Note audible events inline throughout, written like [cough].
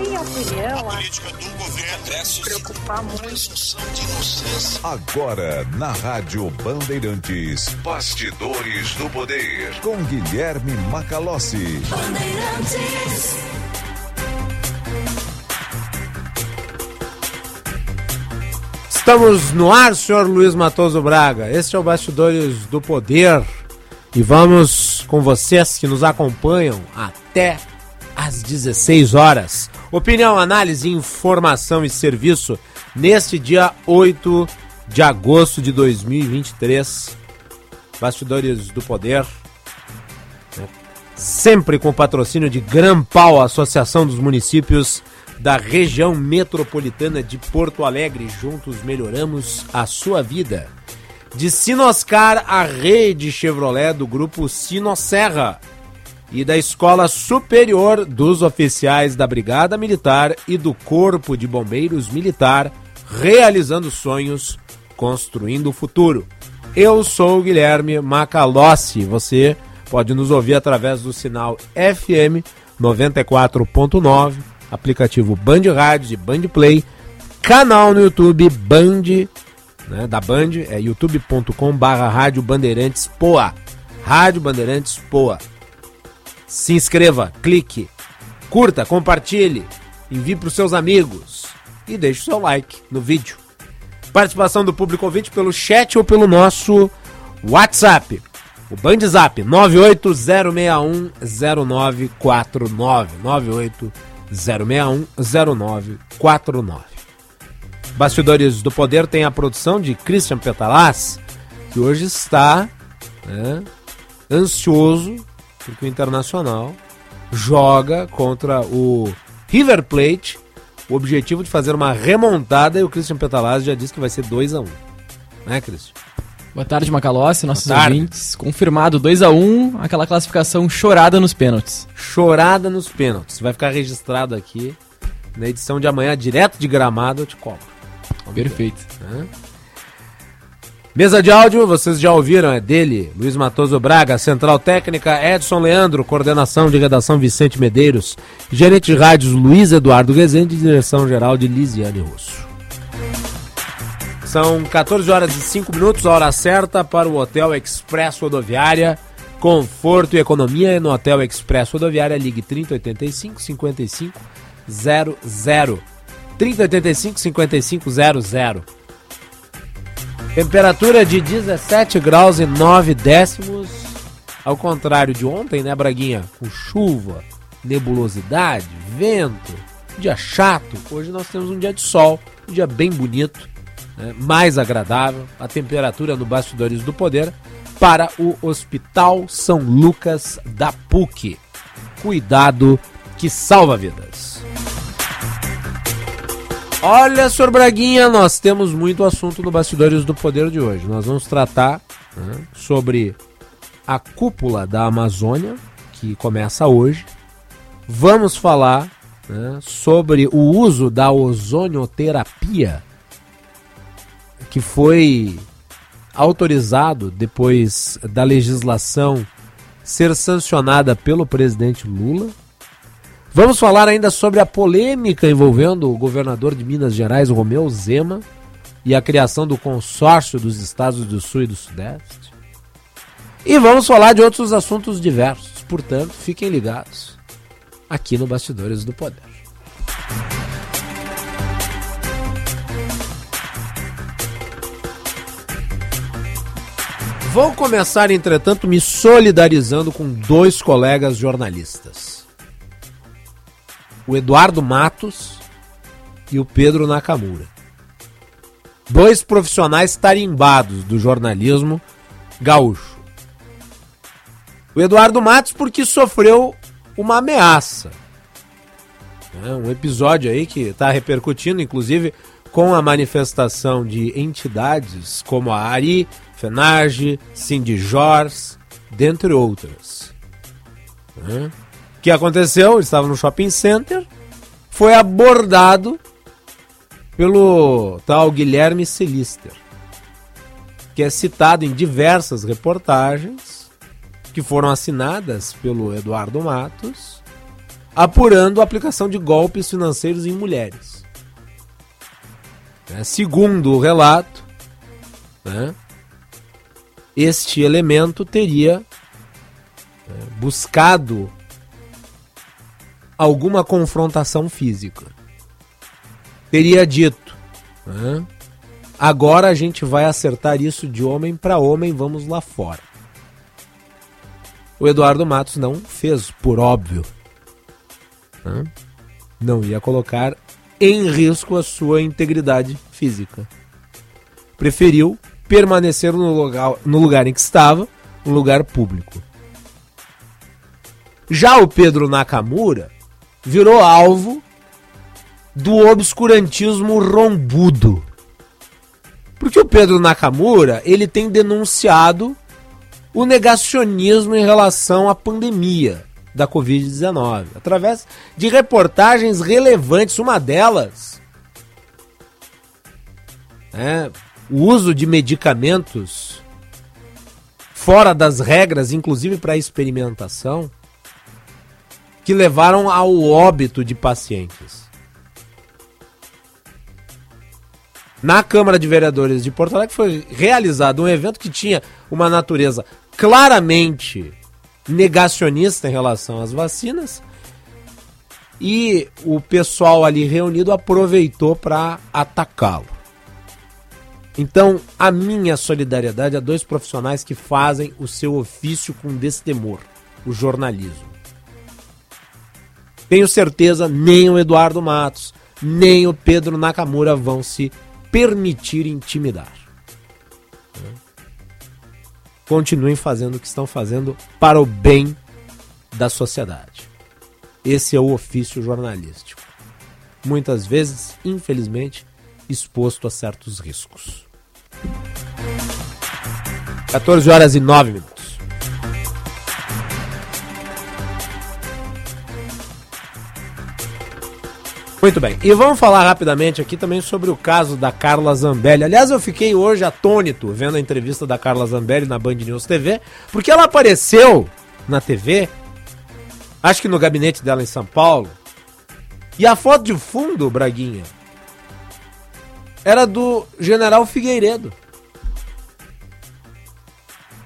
minha opinião, a política do governo preocupar muito. Agora, na Rádio Bandeirantes, Bastidores do Poder, com Guilherme Macalossi. Bandeirantes. Estamos no ar, senhor Luiz Matoso Braga. Este é o Bastidores do Poder. E vamos com vocês que nos acompanham até às 16 horas. Opinião, análise, informação e serviço neste dia 8 de agosto de 2023. Bastidores do Poder. Né? Sempre com patrocínio de Grampal, Associação dos Municípios da região metropolitana de Porto Alegre. Juntos melhoramos a sua vida. De Sinoscar, a rede Chevrolet do grupo Sinosserra e da Escola Superior dos Oficiais da Brigada Militar e do Corpo de Bombeiros Militar, realizando sonhos, construindo o futuro. Eu sou o Guilherme Macalossi. Você pode nos ouvir através do sinal FM 94.9, aplicativo Band Rádio e Band Play, canal no YouTube Band, né, da Band, é youtube.com barra Rádio Bandeirantes Poa. Rádio Bandeirantes Poa. Se inscreva, clique, curta, compartilhe, envie para os seus amigos e deixe o seu like no vídeo. Participação do público ouvinte pelo chat ou pelo nosso WhatsApp. O Bandzap 980610949 980610949. Bastidores do Poder tem a produção de Christian Petalaz, que hoje está né, ansioso porque o Internacional joga contra o River Plate. O objetivo de fazer uma remontada e o Christian Petalazzi já disse que vai ser 2 a 1 um. Né, Christian? Boa tarde, Macalossi, nossos tarde. ouvintes. Confirmado 2 a 1 um, aquela classificação chorada nos pênaltis. Chorada nos pênaltis. Vai ficar registrado aqui na edição de amanhã, direto de gramado, eu te cobro. Perfeito. Né? Mesa de áudio, vocês já ouviram, é dele, Luiz Matoso Braga, Central Técnica, Edson Leandro, coordenação de redação Vicente Medeiros, gerente de rádios Luiz Eduardo Rezende, direção geral de Lisiane Russo. São 14 horas e 5 minutos, hora certa para o Hotel Express Rodoviária. Conforto e economia no Hotel Express Rodoviária, ligue 3085 55 00. 3085 5500. Temperatura de 17 graus e 9 décimos. Ao contrário de ontem, né, Braguinha? Com chuva, nebulosidade, vento, dia chato. Hoje nós temos um dia de sol, um dia bem bonito, né, mais agradável. A temperatura no Bastidores do Poder para o Hospital São Lucas da PUC. Cuidado que salva vidas. Olha, senhor Braguinha, nós temos muito assunto no Bastidores do Poder de hoje. Nós vamos tratar né, sobre a cúpula da Amazônia, que começa hoje. Vamos falar né, sobre o uso da ozonioterapia, que foi autorizado depois da legislação ser sancionada pelo presidente Lula. Vamos falar ainda sobre a polêmica envolvendo o governador de Minas Gerais, Romeu Zema, e a criação do consórcio dos estados do Sul e do Sudeste. E vamos falar de outros assuntos diversos, portanto, fiquem ligados aqui no Bastidores do Poder. Vou começar, entretanto, me solidarizando com dois colegas jornalistas o Eduardo Matos e o Pedro Nakamura. Dois profissionais tarimbados do jornalismo gaúcho. O Eduardo Matos porque sofreu uma ameaça. É um episódio aí que está repercutindo, inclusive, com a manifestação de entidades como a Ari, Fenage, Cindy Jors, dentre outras. É que aconteceu? Ele estava no shopping center, foi abordado pelo tal Guilherme Celister, que é citado em diversas reportagens que foram assinadas pelo Eduardo Matos, apurando a aplicação de golpes financeiros em mulheres. É, segundo o relato, né, este elemento teria é, buscado alguma confrontação física. Teria dito: né, agora a gente vai acertar isso de homem para homem, vamos lá fora. O Eduardo Matos não fez, por óbvio. Né? Não ia colocar em risco a sua integridade física. Preferiu permanecer no lugar, no lugar em que estava, um lugar público. Já o Pedro Nakamura virou alvo do obscurantismo rombudo. Porque o Pedro Nakamura, ele tem denunciado o negacionismo em relação à pandemia da Covid-19, através de reportagens relevantes, uma delas, é, o uso de medicamentos fora das regras, inclusive para experimentação, que levaram ao óbito de pacientes. Na Câmara de Vereadores de Porto Alegre foi realizado um evento que tinha uma natureza claramente negacionista em relação às vacinas. E o pessoal ali reunido aproveitou para atacá-lo. Então, a minha solidariedade a dois profissionais que fazem o seu ofício com destemor, o jornalismo. Tenho certeza, nem o Eduardo Matos, nem o Pedro Nakamura vão se permitir intimidar continuem fazendo o que estão fazendo para o bem da sociedade. Esse é o ofício jornalístico. Muitas vezes, infelizmente, exposto a certos riscos. 14 horas e 9 minutos. Muito bem. E vamos falar rapidamente aqui também sobre o caso da Carla Zambelli. Aliás, eu fiquei hoje atônito vendo a entrevista da Carla Zambelli na Band News TV, porque ela apareceu na TV, acho que no gabinete dela em São Paulo, e a foto de fundo, Braguinha, era do General Figueiredo.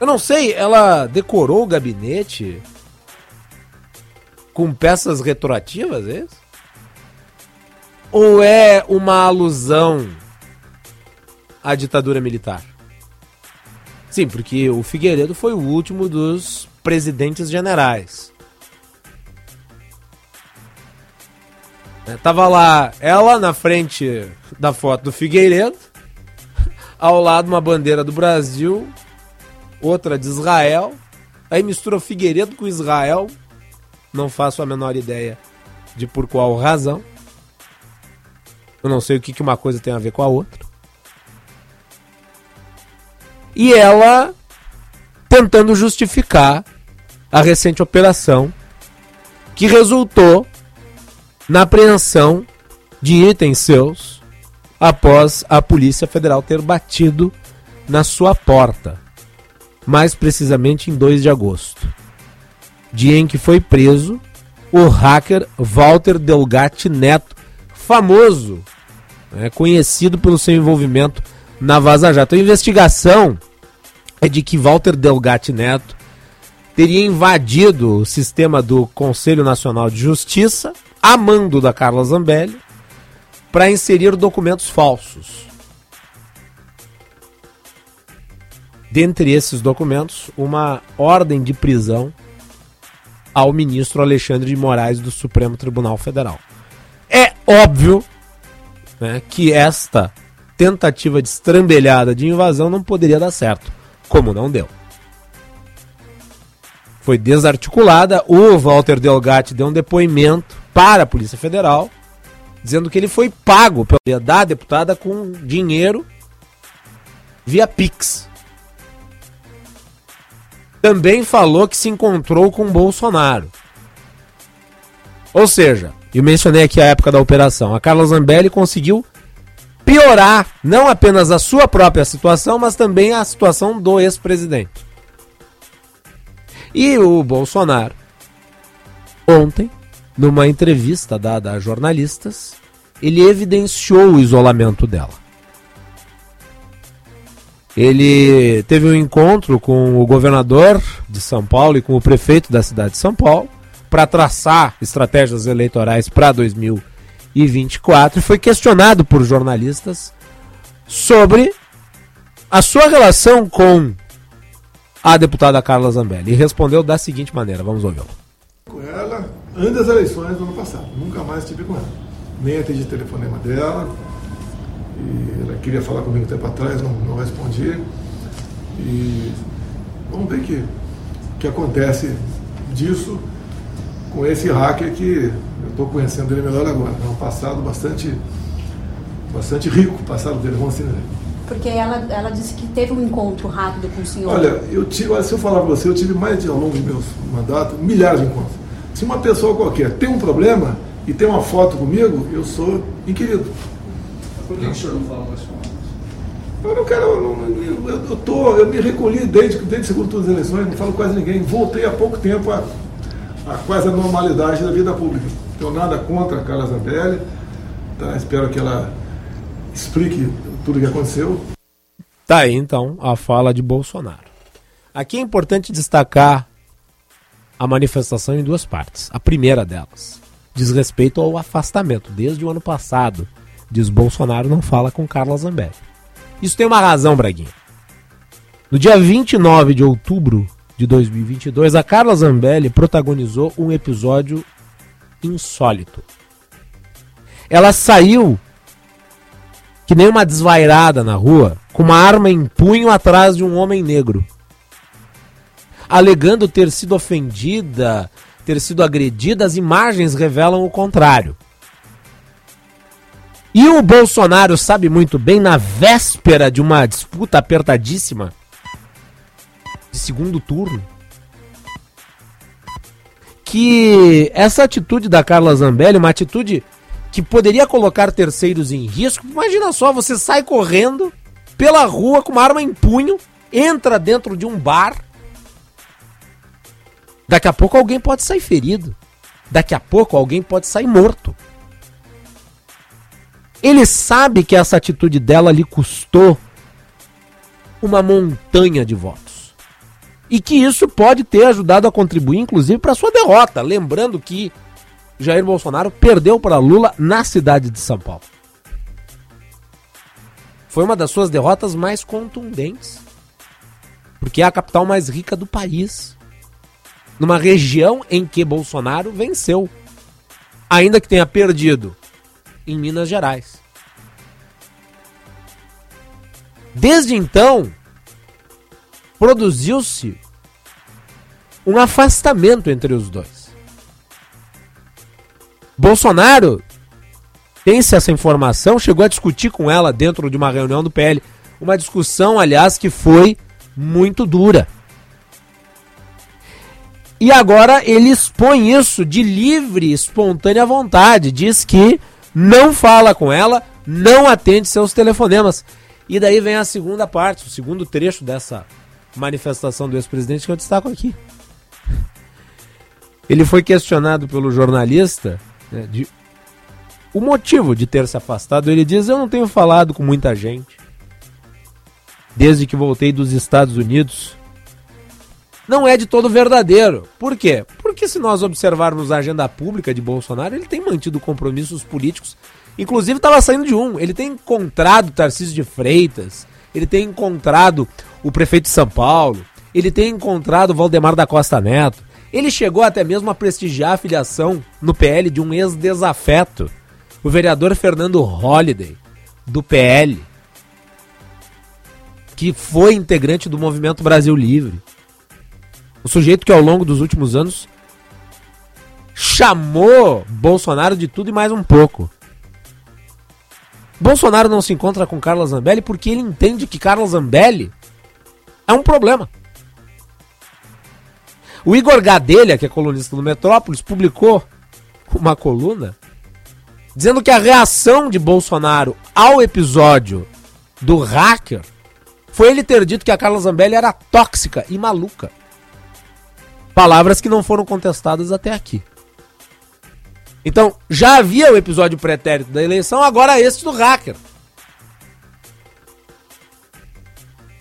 Eu não sei, ela decorou o gabinete com peças retroativas, é isso? Ou é uma alusão à ditadura militar? Sim, porque o Figueiredo foi o último dos presidentes generais. Tava lá ela na frente da foto do Figueiredo, ao lado uma bandeira do Brasil, outra de Israel. Aí mistura Figueiredo com Israel. Não faço a menor ideia de por qual razão. Eu não sei o que, que uma coisa tem a ver com a outra. E ela tentando justificar a recente operação que resultou na apreensão de itens seus após a Polícia Federal ter batido na sua porta, mais precisamente em 2 de agosto, dia em que foi preso o hacker Walter Delgatti Neto, famoso é conhecido pelo seu envolvimento na Vaza Jato. A investigação é de que Walter Delgatti Neto teria invadido o sistema do Conselho Nacional de Justiça, a mando da Carla Zambelli, para inserir documentos falsos. Dentre esses documentos, uma ordem de prisão ao ministro Alexandre de Moraes do Supremo Tribunal Federal. É óbvio né, que esta tentativa de estrambelhada de invasão não poderia dar certo, como não deu. Foi desarticulada, o Walter Delgatti deu um depoimento para a Polícia Federal, dizendo que ele foi pago pela da deputada com dinheiro via Pix. Também falou que se encontrou com Bolsonaro. Ou seja, eu mencionei aqui a época da operação. A Carla Zambelli conseguiu piorar não apenas a sua própria situação, mas também a situação do ex-presidente. E o Bolsonaro, ontem, numa entrevista dada a jornalistas, ele evidenciou o isolamento dela. Ele teve um encontro com o governador de São Paulo e com o prefeito da cidade de São Paulo para traçar estratégias eleitorais para 2024 e foi questionado por jornalistas sobre a sua relação com a deputada Carla Zambelli e respondeu da seguinte maneira, vamos ouvi-lo. Com ela, antes das eleições do ano passado, nunca mais estive com ela. Nem atendi telefonema dela, e ela queria falar comigo um tempo atrás, não, não respondi. E vamos ver o que, que acontece disso com esse hacker que eu estou conhecendo ele melhor agora. É um passado bastante, bastante rico, o passado dele, vamos assim dizer. Porque ela, ela disse que teve um encontro rápido com o senhor. Olha, eu tive, olha, se eu falar para você, eu tive mais de, ao longo dos meus mandatos, milhares de encontros. Se uma pessoa qualquer tem um problema e tem uma foto comigo, eu sou inquirido. Por que o senhor não fala mais com Eu não quero, eu, eu, eu, tô, eu me recolhi desde, desde o segundo turno das eleições, não falo quase ninguém. Voltei há pouco tempo a, a quase a normalidade da vida pública. Tenho nada contra a Carla Zambelli, tá? espero que ela explique tudo o que aconteceu. Tá aí então a fala de Bolsonaro. Aqui é importante destacar a manifestação em duas partes. A primeira delas diz respeito ao afastamento. Desde o ano passado, diz Bolsonaro, não fala com Carla Zambelli. Isso tem uma razão, Braguinha. No dia 29 de outubro de 2022, a Carla Zambelli protagonizou um episódio insólito. Ela saiu que nem uma desvairada na rua, com uma arma em punho atrás de um homem negro, alegando ter sido ofendida, ter sido agredida. As imagens revelam o contrário. E o Bolsonaro sabe muito bem, na véspera de uma disputa apertadíssima de segundo turno, que essa atitude da Carla Zambelli, uma atitude que poderia colocar terceiros em risco. Imagina só, você sai correndo pela rua com uma arma em punho, entra dentro de um bar. Daqui a pouco alguém pode sair ferido. Daqui a pouco alguém pode sair morto. Ele sabe que essa atitude dela lhe custou uma montanha de votos. E que isso pode ter ajudado a contribuir, inclusive, para sua derrota. Lembrando que Jair Bolsonaro perdeu para Lula na cidade de São Paulo. Foi uma das suas derrotas mais contundentes. Porque é a capital mais rica do país. Numa região em que Bolsonaro venceu. Ainda que tenha perdido em Minas Gerais. Desde então, produziu-se um afastamento entre os dois. Bolsonaro tem-se essa informação, chegou a discutir com ela dentro de uma reunião do PL. Uma discussão, aliás, que foi muito dura. E agora ele expõe isso de livre, espontânea vontade. Diz que não fala com ela, não atende seus telefonemas. E daí vem a segunda parte, o segundo trecho dessa manifestação do ex-presidente que eu destaco aqui. Ele foi questionado pelo jornalista né, de o motivo de ter se afastado. Ele diz: Eu não tenho falado com muita gente desde que voltei dos Estados Unidos. Não é de todo verdadeiro. Por quê? Porque se nós observarmos a agenda pública de Bolsonaro, ele tem mantido compromissos políticos Inclusive estava saindo de um. Ele tem encontrado Tarcísio de Freitas, ele tem encontrado o prefeito de São Paulo, ele tem encontrado Valdemar da Costa Neto. Ele chegou até mesmo a prestigiar a filiação no PL de um ex-desafeto, o vereador Fernando Holliday, do PL, que foi integrante do Movimento Brasil Livre. O sujeito que ao longo dos últimos anos chamou Bolsonaro de tudo e mais um pouco. Bolsonaro não se encontra com Carla Zambelli porque ele entende que Carla Zambelli é um problema. O Igor Gadelha, que é colunista do Metrópolis, publicou uma coluna dizendo que a reação de Bolsonaro ao episódio do hacker foi ele ter dito que a Carla Zambelli era tóxica e maluca. Palavras que não foram contestadas até aqui. Então, já havia o episódio pretérito da eleição, agora este do hacker.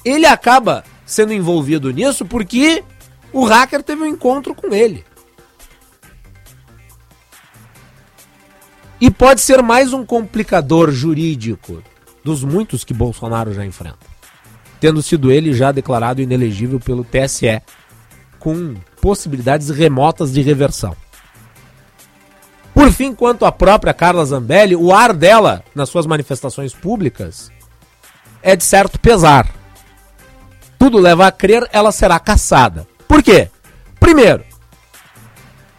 Ele acaba sendo envolvido nisso porque o hacker teve um encontro com ele. E pode ser mais um complicador jurídico dos muitos que Bolsonaro já enfrenta. Tendo sido ele já declarado inelegível pelo TSE, com possibilidades remotas de reversão. Por fim, quanto à própria Carla Zambelli, o ar dela nas suas manifestações públicas é de certo pesar. Tudo leva a crer ela será caçada. Por quê? Primeiro,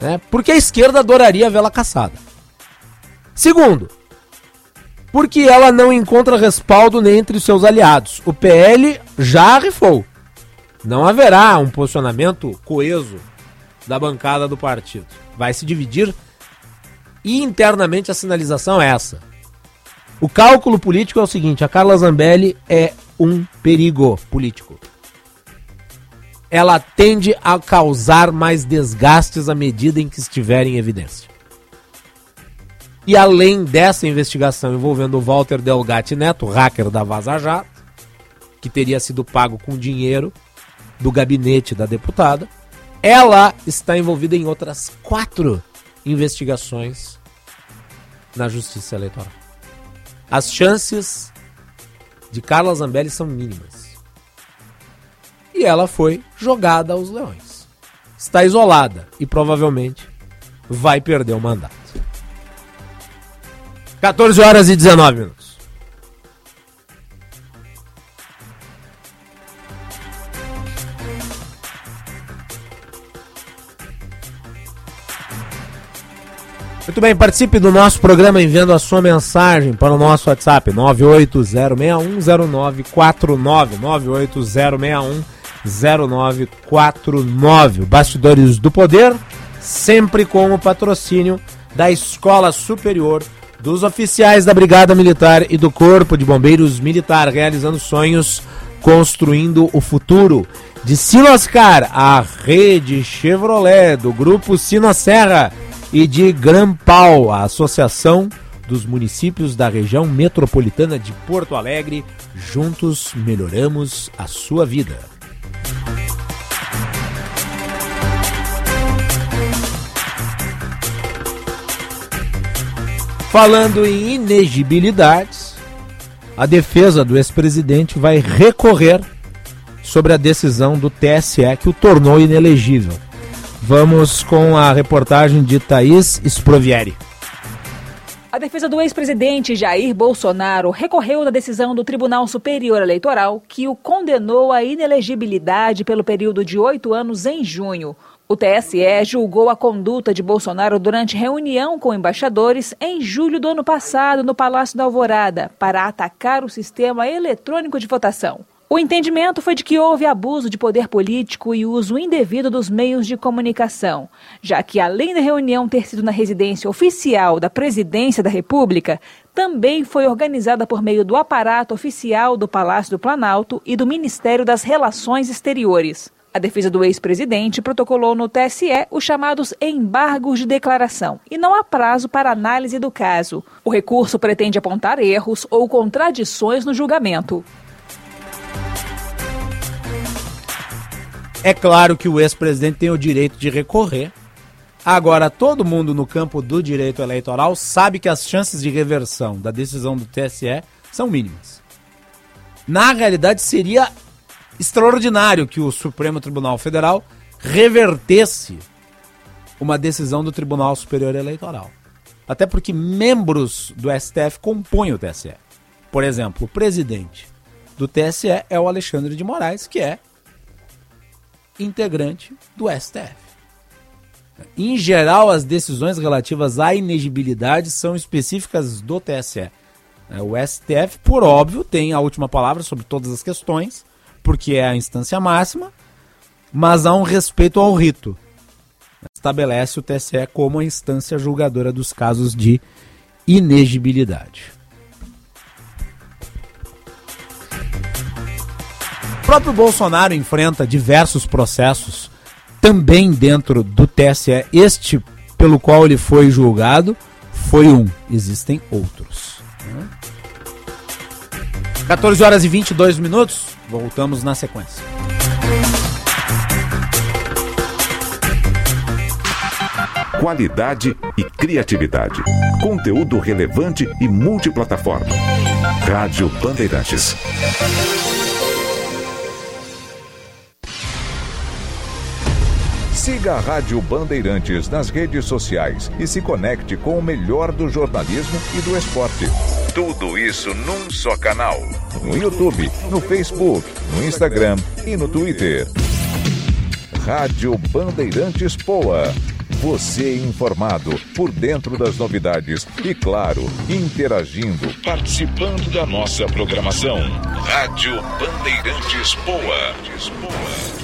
né, porque a esquerda adoraria vê-la caçada. Segundo, porque ela não encontra respaldo nem entre os seus aliados. O PL já rifou. Não haverá um posicionamento coeso da bancada do partido. Vai se dividir internamente a sinalização é essa. O cálculo político é o seguinte: a Carla Zambelli é um perigo político. Ela tende a causar mais desgastes à medida em que estiver em evidência. E além dessa investigação envolvendo o Walter Delgatti Neto, hacker da Vaza Jato, que teria sido pago com dinheiro do gabinete da deputada, ela está envolvida em outras quatro investigações na Justiça Eleitoral. As chances de Carla Zambelli são mínimas. E ela foi jogada aos leões. Está isolada e provavelmente vai perder o mandato. 14 horas e 19 minutos. Muito bem, participe do nosso programa enviando a sua mensagem para o nosso WhatsApp 980610949 980610949. Bastidores do Poder, sempre com o patrocínio da Escola Superior dos oficiais da Brigada Militar e do Corpo de Bombeiros Militar, realizando sonhos, construindo o futuro. De Sinoscar, a rede Chevrolet do Grupo Sinosserra e de Grampal, a Associação dos Municípios da Região Metropolitana de Porto Alegre. Juntos melhoramos a sua vida. Falando em inegibilidades, a defesa do ex-presidente vai recorrer sobre a decisão do TSE que o tornou inelegível. Vamos com a reportagem de Thaís Sprovieri. A defesa do ex-presidente Jair Bolsonaro recorreu da decisão do Tribunal Superior Eleitoral que o condenou à inelegibilidade pelo período de oito anos em junho. O TSE julgou a conduta de Bolsonaro durante reunião com embaixadores em julho do ano passado no Palácio da Alvorada para atacar o sistema eletrônico de votação. O entendimento foi de que houve abuso de poder político e uso indevido dos meios de comunicação, já que, além da reunião ter sido na residência oficial da Presidência da República, também foi organizada por meio do aparato oficial do Palácio do Planalto e do Ministério das Relações Exteriores. A defesa do ex-presidente protocolou no TSE os chamados embargos de declaração e não há prazo para análise do caso. O recurso pretende apontar erros ou contradições no julgamento. É claro que o ex-presidente tem o direito de recorrer. Agora, todo mundo no campo do direito eleitoral sabe que as chances de reversão da decisão do TSE são mínimas. Na realidade, seria extraordinário que o Supremo Tribunal Federal revertesse uma decisão do Tribunal Superior Eleitoral. Até porque membros do STF compõem o TSE. Por exemplo, o presidente do TSE é o Alexandre de Moraes, que é integrante do STF. Em geral, as decisões relativas à inegibilidade são específicas do TSE. É, o STF, por óbvio, tem a última palavra sobre todas as questões, porque é a instância máxima, mas há um respeito ao rito. Estabelece o TSE como a instância julgadora dos casos de inegibilidade. Próprio Bolsonaro enfrenta diversos processos também dentro do TSE. Este pelo qual ele foi julgado foi um. Existem outros. 14 horas e 22 minutos. Voltamos na sequência. Qualidade e criatividade. Conteúdo relevante e multiplataforma. Rádio Bandeirantes. Siga a Rádio Bandeirantes nas redes sociais e se conecte com o melhor do jornalismo e do esporte. Tudo isso num só canal. No YouTube, no Facebook, no Instagram e no Twitter. Rádio Bandeirantes Poa. Você informado por dentro das novidades e, claro, interagindo, participando da nossa programação. Rádio Bandeirantes Poa.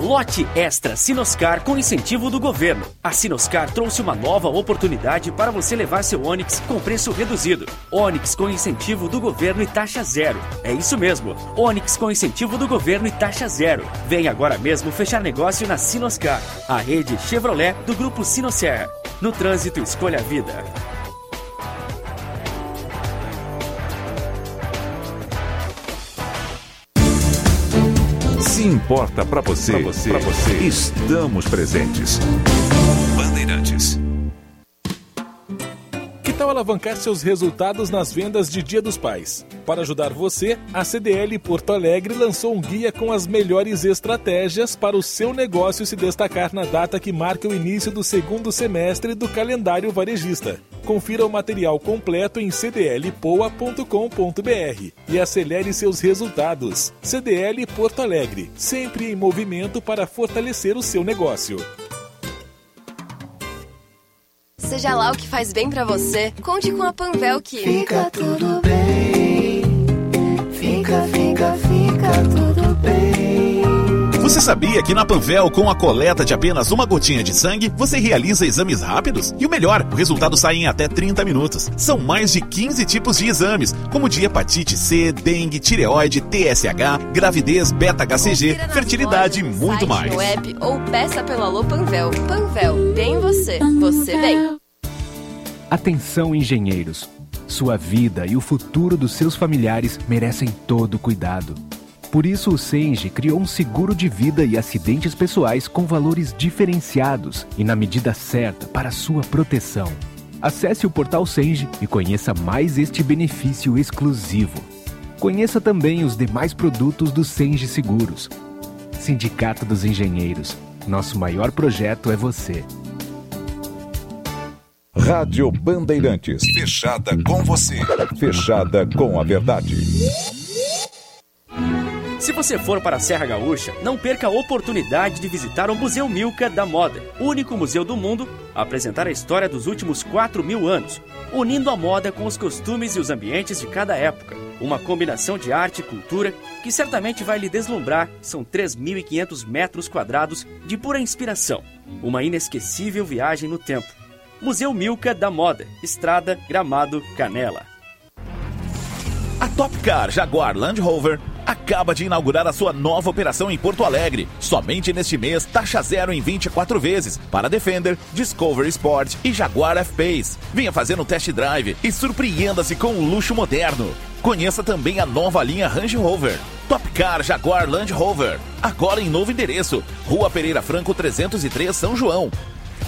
Lote Extra Sinoscar com incentivo do governo. A Sinoscar trouxe uma nova oportunidade para você levar seu Onix com preço reduzido. Onix com incentivo do governo e taxa zero. É isso mesmo. Onix com incentivo do governo e taxa zero. Vem agora mesmo fechar negócio na Sinoscar, a rede Chevrolet do grupo Sinosserra. No trânsito, escolha a vida. Se importa para você, pra você, pra você, estamos presentes. Tal alavancar seus resultados nas vendas de Dia dos Pais? Para ajudar você, a CDL Porto Alegre lançou um guia com as melhores estratégias para o seu negócio se destacar na data que marca o início do segundo semestre do calendário varejista. Confira o material completo em cdlpoa.com.br e acelere seus resultados. CDL Porto Alegre, sempre em movimento para fortalecer o seu negócio. Seja lá o que faz bem para você, conte com a Panvel que fica tudo bem. Fica, fica, fica tudo bem. Você sabia que na Panvel, com a coleta de apenas uma gotinha de sangue, você realiza exames rápidos? E o melhor, o resultado sai em até 30 minutos. São mais de 15 tipos de exames, como de hepatite C, dengue, tireoide, TSH, gravidez, beta-HCG, fertilidade e muito mais. No app ou peça pelo Alô Panvel. Panvel, bem você, você bem. Atenção, engenheiros. Sua vida e o futuro dos seus familiares merecem todo cuidado. Por isso, o Senge criou um seguro de vida e acidentes pessoais com valores diferenciados e na medida certa para sua proteção. Acesse o portal Senge e conheça mais este benefício exclusivo. Conheça também os demais produtos do Senge Seguros. Sindicato dos Engenheiros. Nosso maior projeto é você. Rádio Bandeirantes. Fechada com você. Fechada com a verdade. Se você for para a Serra Gaúcha, não perca a oportunidade de visitar o Museu Milka da Moda, único museu do mundo a apresentar a história dos últimos 4 mil anos, unindo a moda com os costumes e os ambientes de cada época. Uma combinação de arte e cultura que certamente vai lhe deslumbrar. São 3.500 metros quadrados de pura inspiração. Uma inesquecível viagem no tempo. Museu Milka da Moda, Estrada Gramado Canela. A Top Car Jaguar Land Rover acaba de inaugurar a sua nova operação em Porto Alegre. Somente neste mês, taxa zero em 24 vezes para Defender, Discovery Sport e Jaguar F-Pace. Venha fazer um test drive e surpreenda-se com um luxo moderno. Conheça também a nova linha Range Rover. Top Car Jaguar Land Rover. Agora em novo endereço. Rua Pereira Franco 303, São João.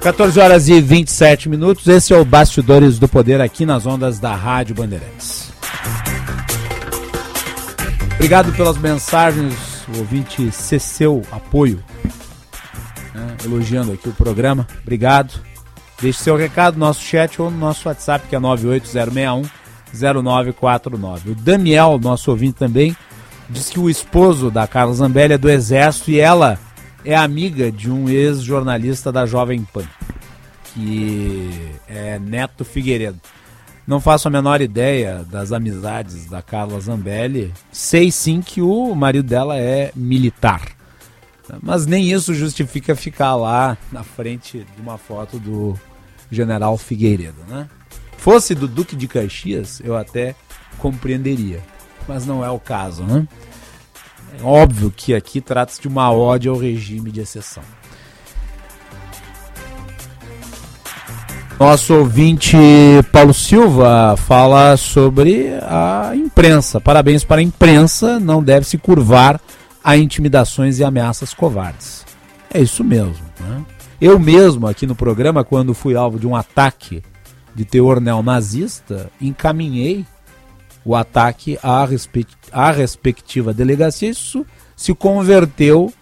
14 horas e 27 minutos. Esse é o Bastidores do Poder aqui nas ondas da Rádio Bandeirantes. Obrigado pelas mensagens, o ouvinte cesseu apoio, né, elogiando aqui o programa. Obrigado. Deixe seu recado no nosso chat ou no nosso WhatsApp, que é 98061 0949. O Daniel, nosso ouvinte também, diz que o esposo da Carla Zambelli é do Exército e ela é amiga de um ex-jornalista da Jovem Pan, que é Neto Figueiredo. Não faço a menor ideia das amizades da Carla Zambelli. Sei sim que o marido dela é militar. Mas nem isso justifica ficar lá na frente de uma foto do general Figueiredo, né? Fosse do Duque de Caxias, eu até compreenderia. Mas não é o caso, né? É óbvio que aqui trata-se de uma ode ao regime de exceção. Nosso ouvinte Paulo Silva fala sobre a imprensa. Parabéns para a imprensa, não deve se curvar a intimidações e ameaças covardes. É isso mesmo. Né? Eu mesmo, aqui no programa, quando fui alvo de um ataque de teor neonazista, encaminhei o ataque à, respect à respectiva delegacia. Isso se converteu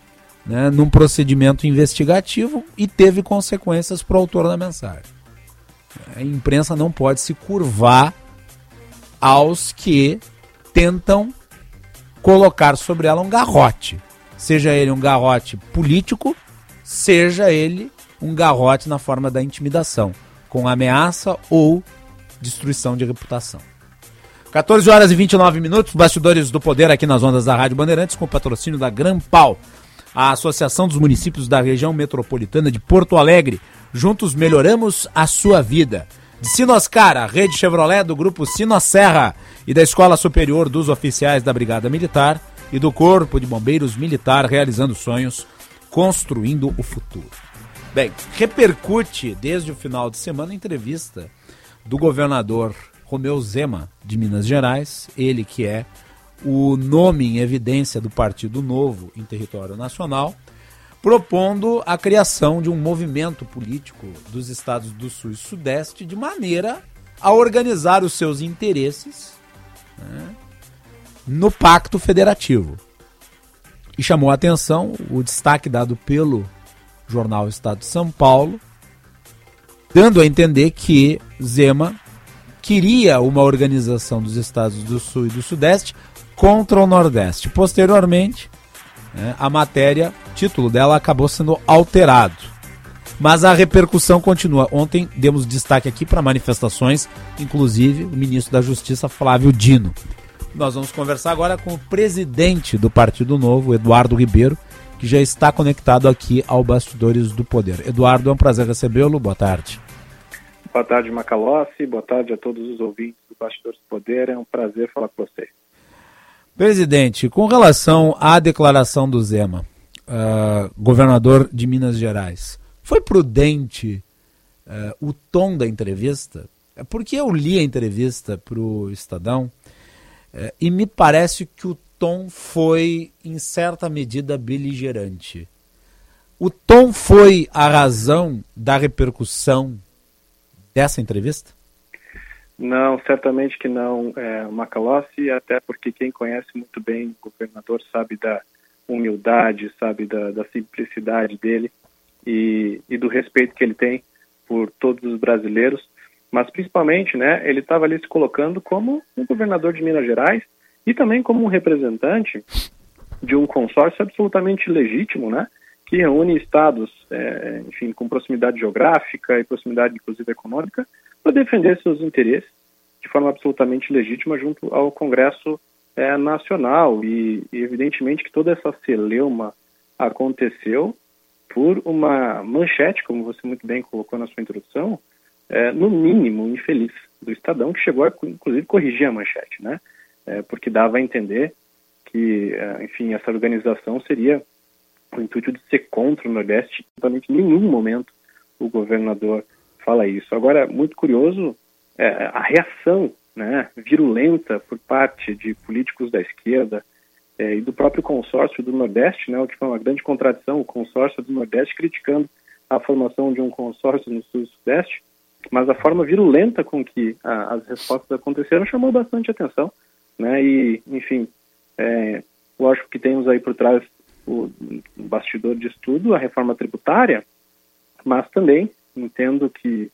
né, num procedimento investigativo e teve consequências para o autor da mensagem. A imprensa não pode se curvar aos que tentam colocar sobre ela um garrote. Seja ele um garrote político, seja ele um garrote na forma da intimidação, com ameaça ou destruição de reputação. 14 horas e 29 minutos, bastidores do poder aqui nas ondas da Rádio Bandeirantes, com o patrocínio da Grampal, a Associação dos Municípios da Região Metropolitana de Porto Alegre. Juntos melhoramos a sua vida. De Sinoscara, rede Chevrolet do grupo Sinosserra e da Escola Superior dos Oficiais da Brigada Militar e do Corpo de Bombeiros Militar realizando sonhos, construindo o futuro. Bem, repercute desde o final de semana a entrevista do governador Romeu Zema, de Minas Gerais, ele que é o nome em evidência do Partido Novo em território nacional, propondo a criação de um movimento político dos estados do Sul e Sudeste de maneira a organizar os seus interesses né, no Pacto Federativo. E chamou a atenção o destaque dado pelo jornal Estado de São Paulo, dando a entender que Zema queria uma organização dos estados do Sul e do Sudeste contra o Nordeste. Posteriormente, né, a matéria, título dela acabou sendo alterado. Mas a repercussão continua. Ontem demos destaque aqui para manifestações, inclusive o ministro da Justiça, Flávio Dino. Nós vamos conversar agora com o presidente do Partido Novo, Eduardo Ribeiro, que já está conectado aqui ao Bastidores do Poder. Eduardo, é um prazer recebê-lo. Boa tarde. Boa tarde, Macalossi. Boa tarde a todos os ouvintes do Bastidores do Poder. É um prazer falar com você. Presidente, com relação à declaração do Zema, uh, governador de Minas Gerais, foi prudente uh, o tom da entrevista? Porque eu li a entrevista para o Estadão uh, e me parece que o tom foi, em certa medida, beligerante. O tom foi a razão da repercussão dessa entrevista? Não, certamente que não, é, Macalossi, até porque quem conhece muito bem o governador sabe da humildade, sabe da, da simplicidade dele e, e, do respeito que ele tem por todos os brasileiros, mas principalmente, né, ele estava ali se colocando como um governador de Minas Gerais e também como um representante de um consórcio absolutamente legítimo, né, que reúne estados, é, enfim, com proximidade geográfica e proximidade, inclusive, econômica, para defender seus interesses de forma absolutamente legítima junto ao Congresso é, Nacional. E, e, evidentemente, que toda essa celeuma aconteceu por uma manchete, como você muito bem colocou na sua introdução, é, no mínimo infeliz do Estadão, que chegou a, inclusive, corrigir a manchete, né? É, porque dava a entender que, é, enfim, essa organização seria o intuito de ser contra o Nordeste, absolutamente em nenhum momento o governador fala isso. Agora, muito curioso é, a reação né, virulenta por parte de políticos da esquerda é, e do próprio consórcio do Nordeste, né, o que foi uma grande contradição, o consórcio do Nordeste criticando a formação de um consórcio no Sul e Sudeste, mas a forma virulenta com que a, as respostas aconteceram chamou bastante atenção, né? E, enfim, é, lógico que temos aí por trás o, bastidor de estudo, a reforma tributária, mas também entendo que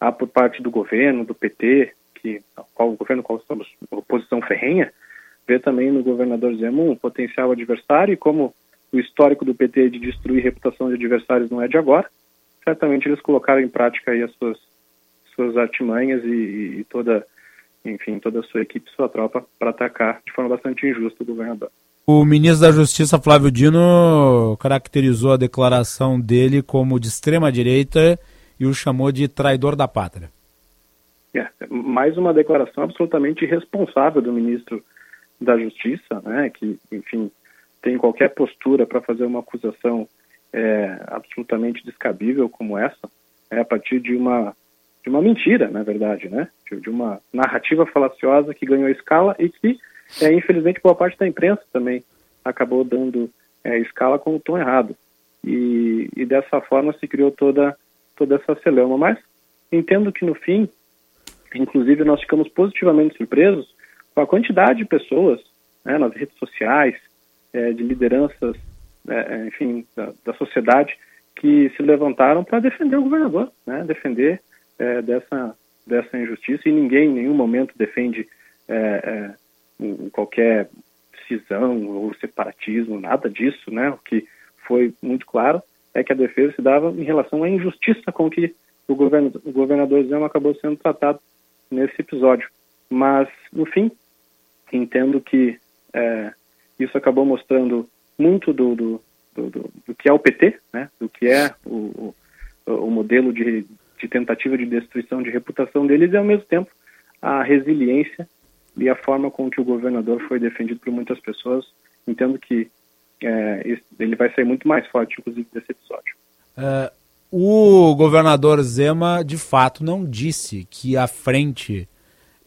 há por parte do governo, do PT, que qual o governo qual estamos oposição ferrenha, vê também no governador Zema um potencial adversário e como o histórico do PT de destruir reputação de adversários não é de agora, certamente eles colocaram em prática aí as suas suas artimanhas e, e toda enfim toda a sua equipe, sua tropa para atacar de forma bastante injusta o governador. O ministro da Justiça, Flávio Dino, caracterizou a declaração dele como de extrema direita e o chamou de traidor da pátria. É, mais uma declaração absolutamente irresponsável do ministro da Justiça, né, que, enfim, tem qualquer postura para fazer uma acusação é, absolutamente descabível como essa, é, a partir de uma de uma mentira, na verdade, né, de uma narrativa falaciosa que ganhou escala e que é, infelizmente, boa parte da imprensa também acabou dando é, escala com o tom errado. E, e, dessa forma se criou toda, toda essa celeuma. Mas entendo que no fim, inclusive, nós ficamos positivamente surpresos com a quantidade de pessoas né, nas redes sociais, é, de lideranças, é, enfim, da, da, sociedade, que se levantaram para defender o governador, né, defender é, dessa, dessa injustiça. E ninguém em nenhum momento defende é, é, qualquer cisão ou separatismo, nada disso, né? O que foi muito claro é que a defesa se dava em relação à injustiça com que o, governo, o governador Zema acabou sendo tratado nesse episódio. Mas, no fim, entendo que é, isso acabou mostrando muito do, do, do, do, que é o PT, né? do que é o, o, o modelo de, de tentativa de destruição de reputação deles e, ao mesmo tempo, a resiliência e a forma com que o governador foi defendido por muitas pessoas, entendo que é, ele vai sair muito mais forte, inclusive, desse episódio. É, o governador Zema, de fato, não disse que a frente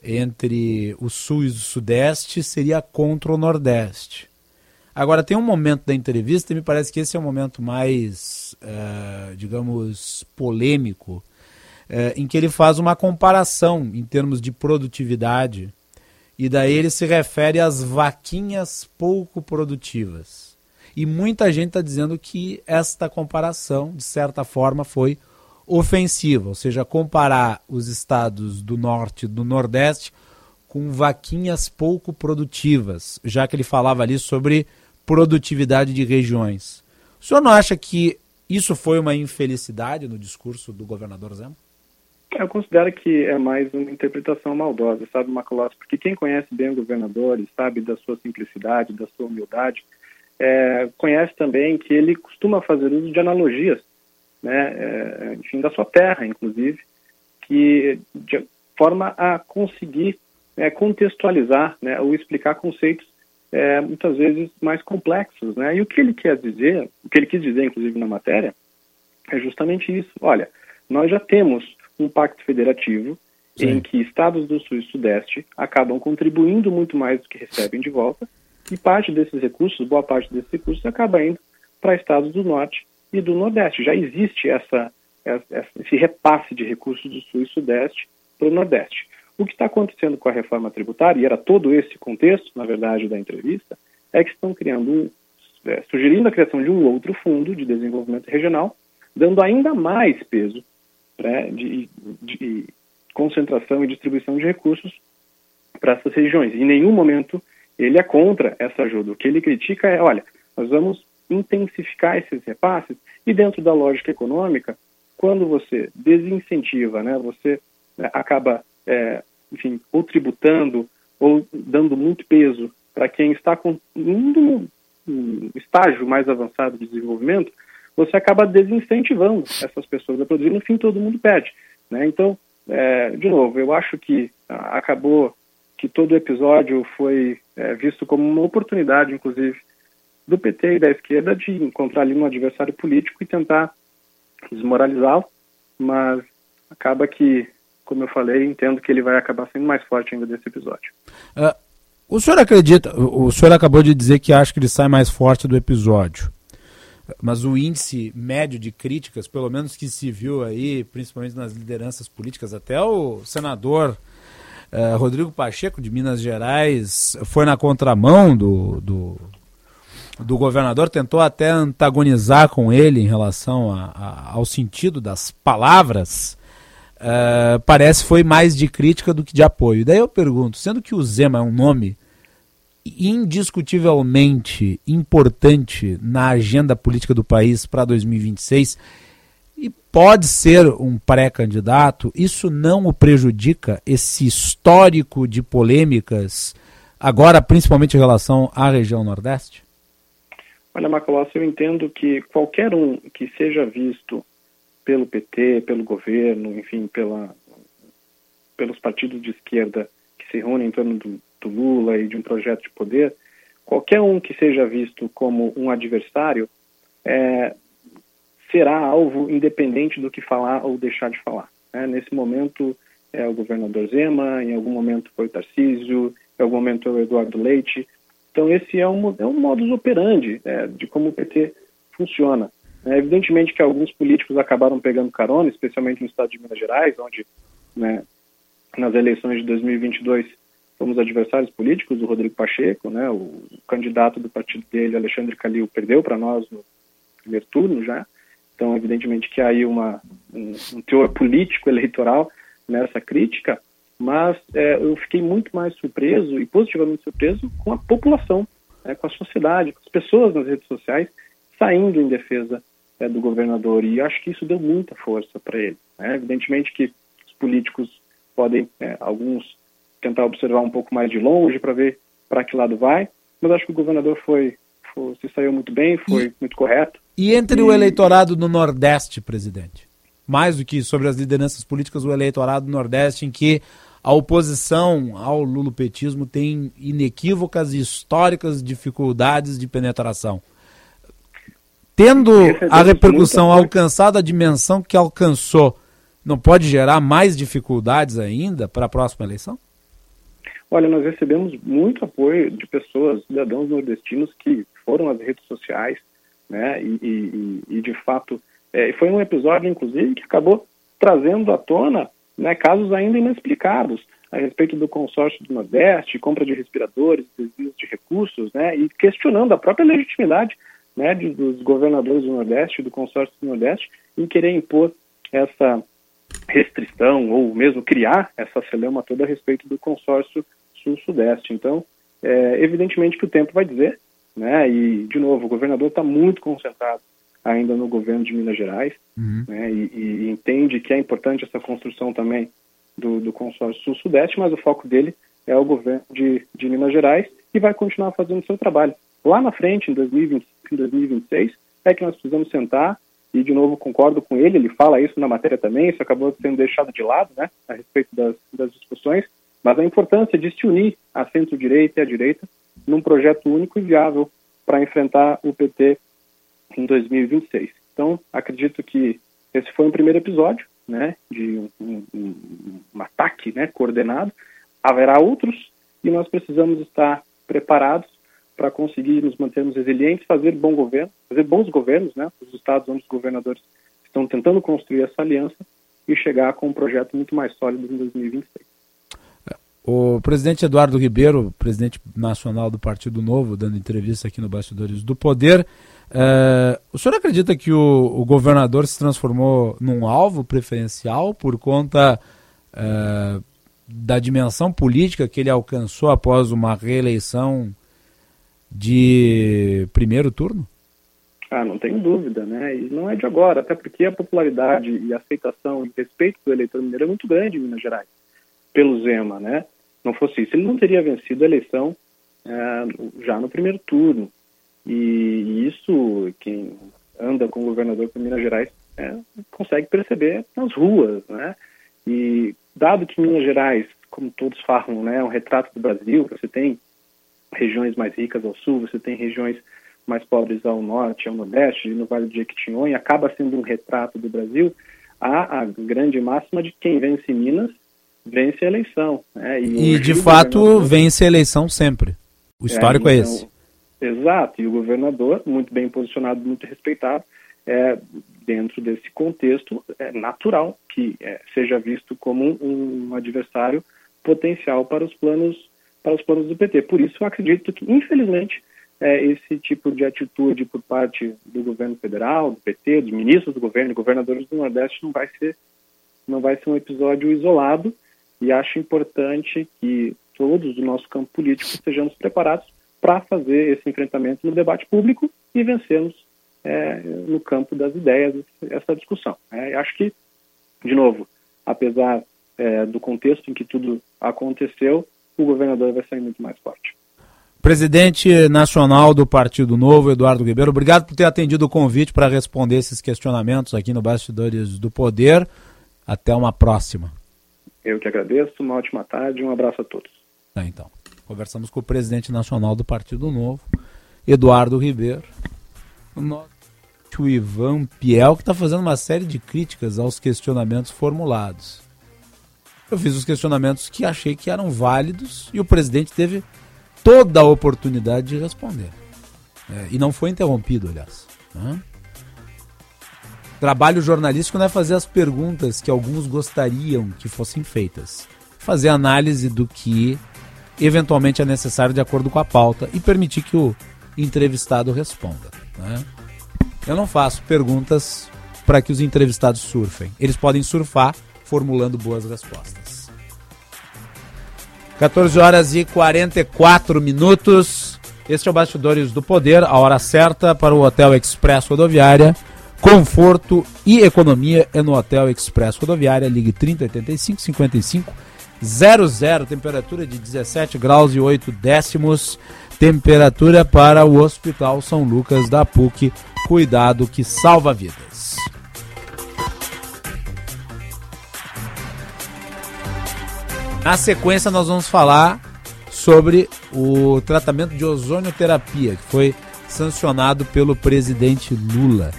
entre o sul e o sudeste seria contra o nordeste. Agora, tem um momento da entrevista, e me parece que esse é o momento mais, é, digamos, polêmico, é, em que ele faz uma comparação em termos de produtividade e daí ele se refere às vaquinhas pouco produtivas. E muita gente está dizendo que esta comparação, de certa forma, foi ofensiva, ou seja, comparar os estados do norte e do nordeste com vaquinhas pouco produtivas, já que ele falava ali sobre produtividade de regiões. O senhor não acha que isso foi uma infelicidade no discurso do governador Zema? Eu considero que é mais uma interpretação maldosa, sabe, Macalossi? Porque quem conhece bem o governador e sabe da sua simplicidade, da sua humildade, é, conhece também que ele costuma fazer uso de analogias, né, é, enfim, da sua terra, inclusive, que de forma a conseguir é, contextualizar né, ou explicar conceitos é, muitas vezes mais complexos, né? E o que ele quer dizer, o que ele quis dizer, inclusive na matéria, é justamente isso. Olha, nós já temos um pacto federativo Sim. em que estados do Sul e Sudeste acabam contribuindo muito mais do que recebem de volta e parte desses recursos, boa parte desses recursos, acaba indo para estados do Norte e do Nordeste. Já existe essa, essa esse repasse de recursos do Sul e Sudeste para o Nordeste. O que está acontecendo com a reforma tributária, e era todo esse contexto, na verdade, da entrevista, é que estão criando um, é, sugerindo a criação de um outro fundo de desenvolvimento regional, dando ainda mais peso né, de, de concentração e distribuição de recursos para essas regiões. Em nenhum momento ele é contra essa ajuda. O que ele critica é, olha, nós vamos intensificar esses repasses e dentro da lógica econômica, quando você desincentiva, né, você né, acaba, é, enfim, ou tributando ou dando muito peso para quem está com um, um estágio mais avançado de desenvolvimento, você acaba desincentivando essas pessoas a produzir, no fim todo mundo perde. Né? Então, é, de novo, eu acho que ah, acabou que todo o episódio foi é, visto como uma oportunidade, inclusive, do PT e da esquerda de encontrar ali um adversário político e tentar desmoralizá-lo, mas acaba que, como eu falei, entendo que ele vai acabar sendo mais forte ainda desse episódio. Uh, o senhor acredita, o senhor acabou de dizer que acha que ele sai mais forte do episódio. Mas o índice médio de críticas, pelo menos que se viu aí, principalmente nas lideranças políticas, até o senador uh, Rodrigo Pacheco, de Minas Gerais, foi na contramão do, do, do governador, tentou até antagonizar com ele em relação a, a, ao sentido das palavras. Uh, parece foi mais de crítica do que de apoio. Daí eu pergunto, sendo que o Zema é um nome indiscutivelmente importante na agenda política do país para 2026 e pode ser um pré-candidato, isso não o prejudica, esse histórico de polêmicas, agora principalmente em relação à região Nordeste? Olha, Macalossi, eu entendo que qualquer um que seja visto pelo PT, pelo governo, enfim, pela, pelos partidos de esquerda que se reúnem em torno do, do Lula e de um projeto de poder, qualquer um que seja visto como um adversário é, será alvo independente do que falar ou deixar de falar. Né? Nesse momento é o governador Zema, em algum momento foi o Tarcísio, em algum momento é o Eduardo Leite. Então esse é um, é um modus operandi é, de como o PT funciona. É, evidentemente que alguns políticos acabaram pegando carona, especialmente no estado de Minas Gerais, onde né, nas eleições de 2022 fomos adversários políticos, o Rodrigo Pacheco, né, o candidato do partido dele, Alexandre Calil, perdeu para nós no primeiro turno já. Então, evidentemente que há aí uma, um, um teor político eleitoral nessa crítica, mas é, eu fiquei muito mais surpreso e positivamente surpreso com a população, né, com a sociedade, com as pessoas nas redes sociais saindo em defesa é, do governador e acho que isso deu muita força para ele. Né? Evidentemente que os políticos podem, é, alguns tentar observar um pouco mais de longe para ver para que lado vai. Mas acho que o governador foi, foi se saiu muito bem, foi e, muito correto. E entre e... o eleitorado no Nordeste, presidente, mais do que sobre as lideranças políticas, o eleitorado do Nordeste, em que a oposição ao lulopetismo tem inequívocas e históricas dificuldades de penetração. Tendo a repercussão alcançado a dimensão que alcançou, não pode gerar mais dificuldades ainda para a próxima eleição? Olha, nós recebemos muito apoio de pessoas, cidadãos nordestinos que foram às redes sociais, né? E, e, e de fato, é, foi um episódio, inclusive, que acabou trazendo à tona né, casos ainda inexplicados a respeito do consórcio do Nordeste, compra de respiradores, desvios de recursos, né? E questionando a própria legitimidade né, dos governadores do Nordeste, do consórcio do Nordeste, em querer impor essa restrição ou mesmo criar essa celema toda a respeito do consórcio sul-sudeste. Então, é, evidentemente que o tempo vai dizer, né? E, de novo, o governador está muito concentrado ainda no governo de Minas Gerais, uhum. né? E, e, entende que é importante essa construção também do, do consórcio sul-sudeste, mas o foco dele é o governo de, de Minas Gerais e vai continuar fazendo o seu trabalho. Lá na frente, em 2020, em 2026, é que nós precisamos sentar e de novo concordo com ele, ele fala isso na matéria também, isso acabou sendo deixado de lado, né, a respeito das, das discussões, mas a importância de se unir a centro-direita e a direita num projeto único e viável para enfrentar o PT em 2026. Então, acredito que esse foi um primeiro episódio, né, de um, um, um ataque, né, coordenado. Haverá outros e nós precisamos estar preparados para conseguir nos mantermos resilientes, fazer bom governo, fazer bons governos, né, os estados onde os governadores estão tentando construir essa aliança e chegar com um projeto muito mais sólido em 2026. O presidente Eduardo Ribeiro, presidente nacional do Partido Novo, dando entrevista aqui no Bastidores do Poder, uh, o senhor acredita que o, o, governador se transformou num alvo preferencial por conta uh, da dimensão política que ele alcançou após uma reeleição de primeiro turno? Ah, não tenho dúvida, né? E não é de agora, até porque a popularidade e a aceitação e respeito do eleitor mineiro é muito grande em Minas Gerais, pelo Zema, né? não fosse isso, ele não teria vencido a eleição é, já no primeiro turno. E, e, isso, quem anda com o governador de Minas Gerais é, consegue perceber nas ruas, né? E dado que Minas Gerais, como todos falam, né, é um retrato do Brasil, você tem regiões mais ricas ao sul, você tem regiões mais pobres ao norte, ao nordeste, no Vale do Jequitinhonha, acaba sendo um retrato do Brasil, há a grande máxima de quem vence Minas vence a eleição. Né? E, e de fato vence a eleição sempre. O histórico é, então, é esse. Exato, e o governador, muito bem posicionado, muito respeitado, é, dentro desse contexto, é natural que é, seja visto como um, um, adversário potencial para os planos para os planos do PT. Por isso, eu acredito que, infelizmente, é, esse tipo de atitude por parte do governo federal, do PT, dos ministros do governo, governadores do Nordeste, não vai ser não vai ser um episódio isolado. E acho importante que todos do nosso campo político estejamos preparados para fazer esse enfrentamento no debate público e vencermos é, no campo das ideias essa discussão. É, acho que, de novo, apesar é, do contexto em que tudo aconteceu, o governador vai sair muito mais forte. Presidente nacional do Partido Novo, Eduardo Ribeiro, obrigado por ter atendido o convite para responder esses questionamentos aqui no Bastidores do Poder. Até uma próxima. Eu que agradeço, uma ótima tarde um abraço a todos. É, então. Conversamos com o presidente nacional do Partido Novo, Eduardo Ribeiro. O nosso Ivan Piel, que está fazendo uma série de críticas aos questionamentos formulados. Eu fiz os questionamentos que achei que eram válidos e o presidente teve toda a oportunidade de responder. É, e não foi interrompido, aliás. Né? Trabalho jornalístico não é fazer as perguntas que alguns gostariam que fossem feitas. Fazer análise do que eventualmente é necessário de acordo com a pauta e permitir que o entrevistado responda. Né? Eu não faço perguntas para que os entrevistados surfem. Eles podem surfar formulando boas respostas. 14 horas e 44 minutos. Este é o Bastidores do Poder, a hora certa para o Hotel Express Rodoviária. Conforto e economia é no Hotel Express Rodoviária. Ligue 3085 55 00, temperatura de 17 graus e 8 décimos. Temperatura para o Hospital São Lucas da PUC. Cuidado que salva vidas. Na sequência, nós vamos falar sobre o tratamento de ozonioterapia, que foi sancionado pelo presidente Lula.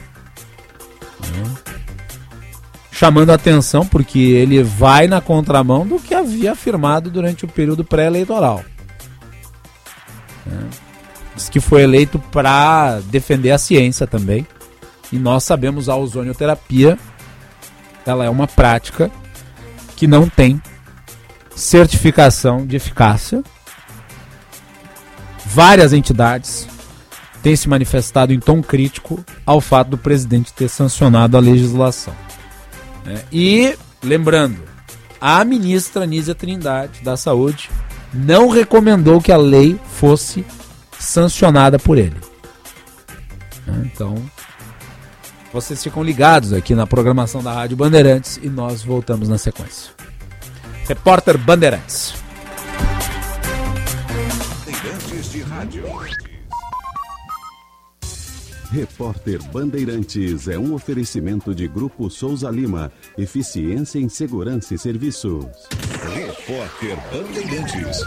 Chamando atenção porque ele vai na contramão do que havia afirmado durante o período pré-eleitoral. Diz que foi eleito para defender a ciência também. E nós sabemos a ozonioterapia, ela é uma prática que não tem certificação de eficácia. Várias entidades têm se manifestado em tom crítico ao fato do presidente ter sancionado a legislação. É, e, lembrando, a ministra Nízia Trindade, da Saúde, não recomendou que a lei fosse sancionada por ele. É, então, vocês ficam ligados aqui na programação da Rádio Bandeirantes e nós voltamos na sequência. Repórter Bandeirantes. Bandeirantes de Rádio. Repórter Bandeirantes é um oferecimento de Grupo Souza Lima. Eficiência em Segurança e Serviços. Repórter Bandeirantes.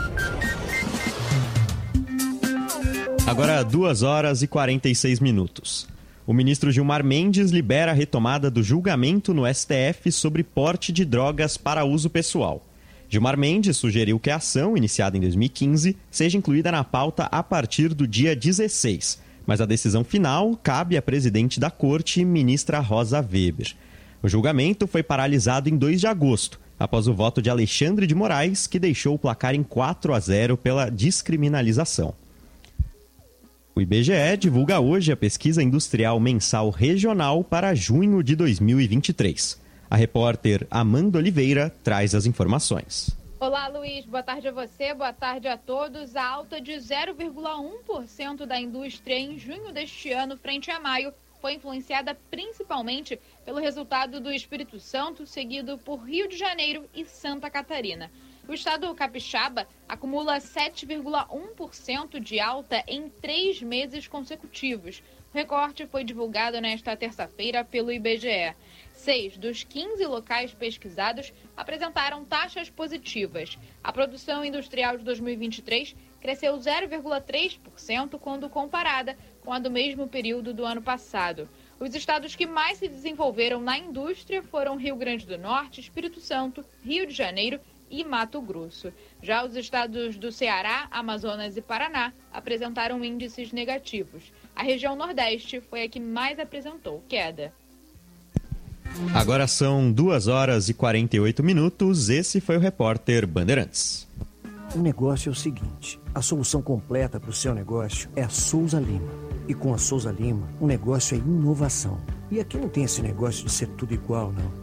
Agora 2 horas e 46 minutos. O ministro Gilmar Mendes libera a retomada do julgamento no STF sobre porte de drogas para uso pessoal. Gilmar Mendes sugeriu que a ação, iniciada em 2015, seja incluída na pauta a partir do dia 16, mas a decisão final cabe à presidente da corte, ministra Rosa Weber. O julgamento foi paralisado em 2 de agosto, após o voto de Alexandre de Moraes, que deixou o placar em 4 a 0 pela descriminalização. O IBGE divulga hoje a pesquisa industrial mensal regional para junho de 2023. A repórter Amanda Oliveira traz as informações. Olá, Luiz. Boa tarde a você, boa tarde a todos. A alta de 0,1% da indústria em junho deste ano, frente a maio, foi influenciada principalmente pelo resultado do Espírito Santo, seguido por Rio de Janeiro e Santa Catarina. O estado capixaba acumula 7,1% de alta em três meses consecutivos. O recorte foi divulgado nesta terça-feira pelo IBGE. Seis dos 15 locais pesquisados apresentaram taxas positivas. A produção industrial de 2023 cresceu 0,3% quando comparada com a do mesmo período do ano passado. Os estados que mais se desenvolveram na indústria foram Rio Grande do Norte, Espírito Santo, Rio de Janeiro e Mato Grosso. Já os estados do Ceará, Amazonas e Paraná apresentaram índices negativos. A região Nordeste foi a que mais apresentou queda. Agora são 2 horas e 48 minutos. Esse foi o repórter Bandeirantes. O negócio é o seguinte: a solução completa para o seu negócio é a Souza Lima. E com a Souza Lima, o negócio é inovação. E aqui não tem esse negócio de ser tudo igual, não.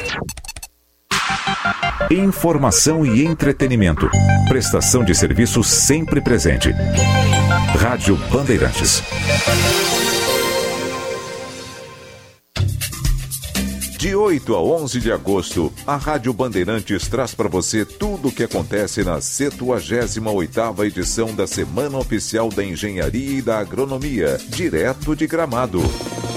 Informação e entretenimento. Prestação de serviço sempre presente. Rádio Bandeirantes. De 8 a 11 de agosto, a Rádio Bandeirantes traz para você tudo o que acontece na 78ª edição da Semana Oficial da Engenharia e da Agronomia, direto de Gramado.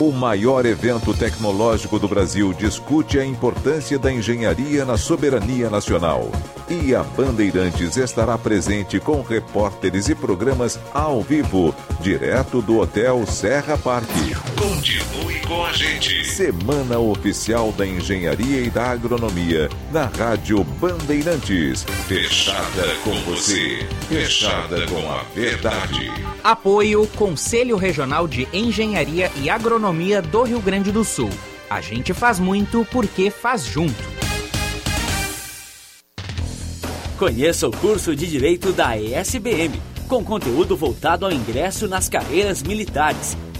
O maior evento tecnológico do Brasil discute a importância da engenharia na soberania nacional. E a Bandeirantes estará presente com repórteres e programas ao vivo, direto do Hotel Serra Parque. Continue com a gente. Semana Oficial da Engenharia e da Agronomia, na Rádio Bandeirantes. Fechada com você. Fechada com a verdade. Apoio Conselho Regional de Engenharia e Agronomia do Rio Grande do Sul. A gente faz muito porque faz junto. Conheça o curso de Direito da ESBM, com conteúdo voltado ao ingresso nas carreiras militares.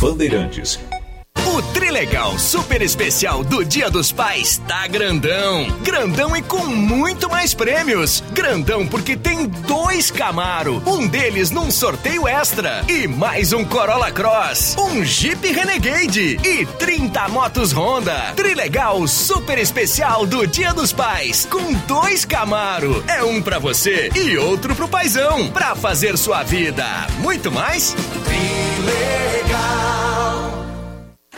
Bandeirantes. O Trilegal Super Especial do Dia dos Pais tá grandão. Grandão e com muito mais prêmios. Grandão porque tem dois Camaro, um deles num sorteio extra e mais um Corolla Cross, um Jeep Renegade e 30 motos Honda. Trilegal Super Especial do Dia dos Pais com dois Camaro. É um pra você e outro pro paizão, pra fazer sua vida muito mais.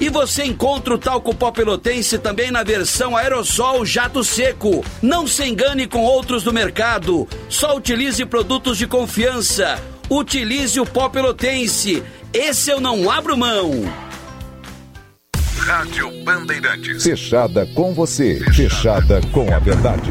E você encontra o talco pó pelotense também na versão aerossol jato seco. Não se engane com outros do mercado. Só utilize produtos de confiança. Utilize o pó pelotense. Esse eu não abro mão. Rádio Bandeirantes. Fechada com você. Fechada com a verdade.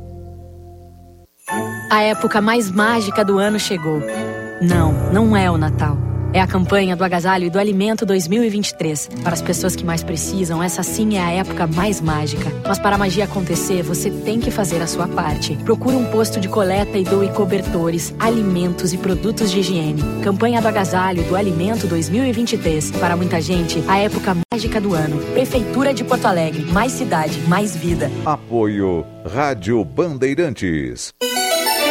A época mais mágica do ano chegou. Não, não é o Natal É a campanha do agasalho e do alimento 2023. Para as pessoas que mais precisam, essa sim é a época mais mágica. Mas para a magia acontecer, você tem que fazer a sua parte. Procure um posto de coleta e doe cobertores, alimentos e produtos de higiene. Campanha do agasalho e do alimento 2023. Para muita gente, a época mágica do ano. Prefeitura de Porto Alegre. Mais cidade, mais vida. Apoio Rádio Bandeirantes.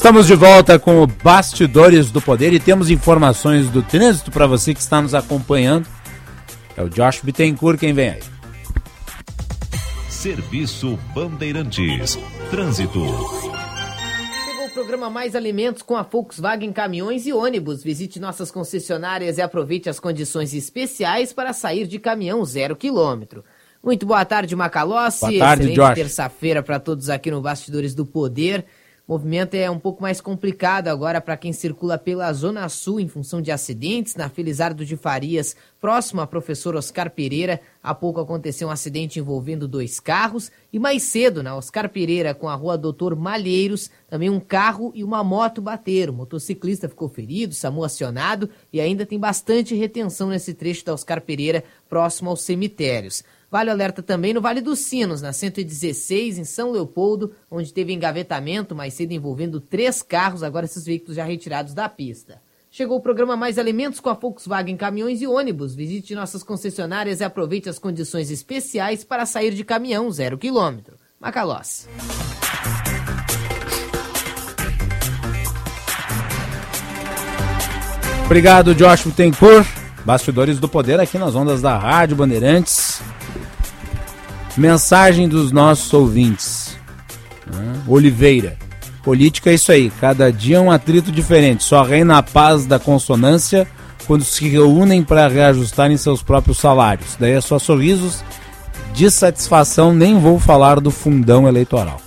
Estamos de volta com o Bastidores do Poder e temos informações do trânsito para você que está nos acompanhando. É o Josh Bittencourt quem vem aí. Serviço Bandeirantes. Trânsito. Chegou o programa Mais Alimentos com a Volkswagen Caminhões e Ônibus. Visite nossas concessionárias e aproveite as condições especiais para sair de caminhão zero quilômetro. Muito boa tarde, Macalossi. Boa tarde, Excelente terça-feira para todos aqui no Bastidores do Poder. O movimento é um pouco mais complicado agora para quem circula pela Zona Sul em função de acidentes. Na Felizardo de Farias, próximo a professor Oscar Pereira, há pouco aconteceu um acidente envolvendo dois carros. E mais cedo, na Oscar Pereira, com a rua Doutor Malheiros, também um carro e uma moto bateram. O motociclista ficou ferido, SAMU acionado e ainda tem bastante retenção nesse trecho da Oscar Pereira, próximo aos cemitérios. Vale alerta também no Vale dos Sinos, na 116, em São Leopoldo, onde teve engavetamento mais cedo envolvendo três carros, agora esses veículos já retirados da pista. Chegou o programa Mais Alimentos com a Volkswagen Caminhões e Ônibus. Visite nossas concessionárias e aproveite as condições especiais para sair de caminhão zero quilômetro. Macalós. Obrigado, Josh Bittencourt. Bastidores do Poder aqui nas ondas da Rádio Bandeirantes. Mensagem dos nossos ouvintes. né? Oliveira. Política é isso aí. Cada dia é um atrito diferente. Só reina a paz da consonância quando se reúnem para reajustarem seus próprios salários. Daí é só sorrisos de satisfação. Nem vou falar do fundão eleitoral.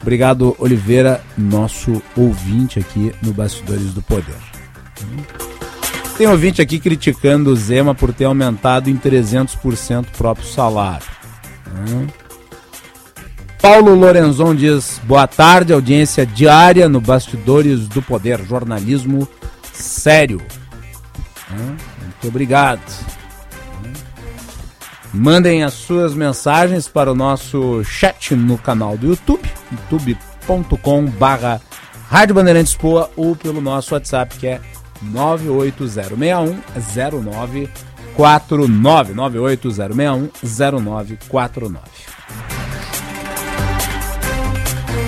Obrigado, Oliveira, nosso ouvinte aqui no Bastidores do Poder. Tem ouvinte aqui criticando o Zema por ter aumentado em 300% o próprio salário. Paulo Lorenzon diz: boa tarde, audiência diária no Bastidores do Poder, jornalismo sério. Muito obrigado. Mandem as suas mensagens para o nosso chat no canal do YouTube, youtube.com/barra Rádio Bandeirantes Poa ou pelo nosso WhatsApp que é 980610949 980610949.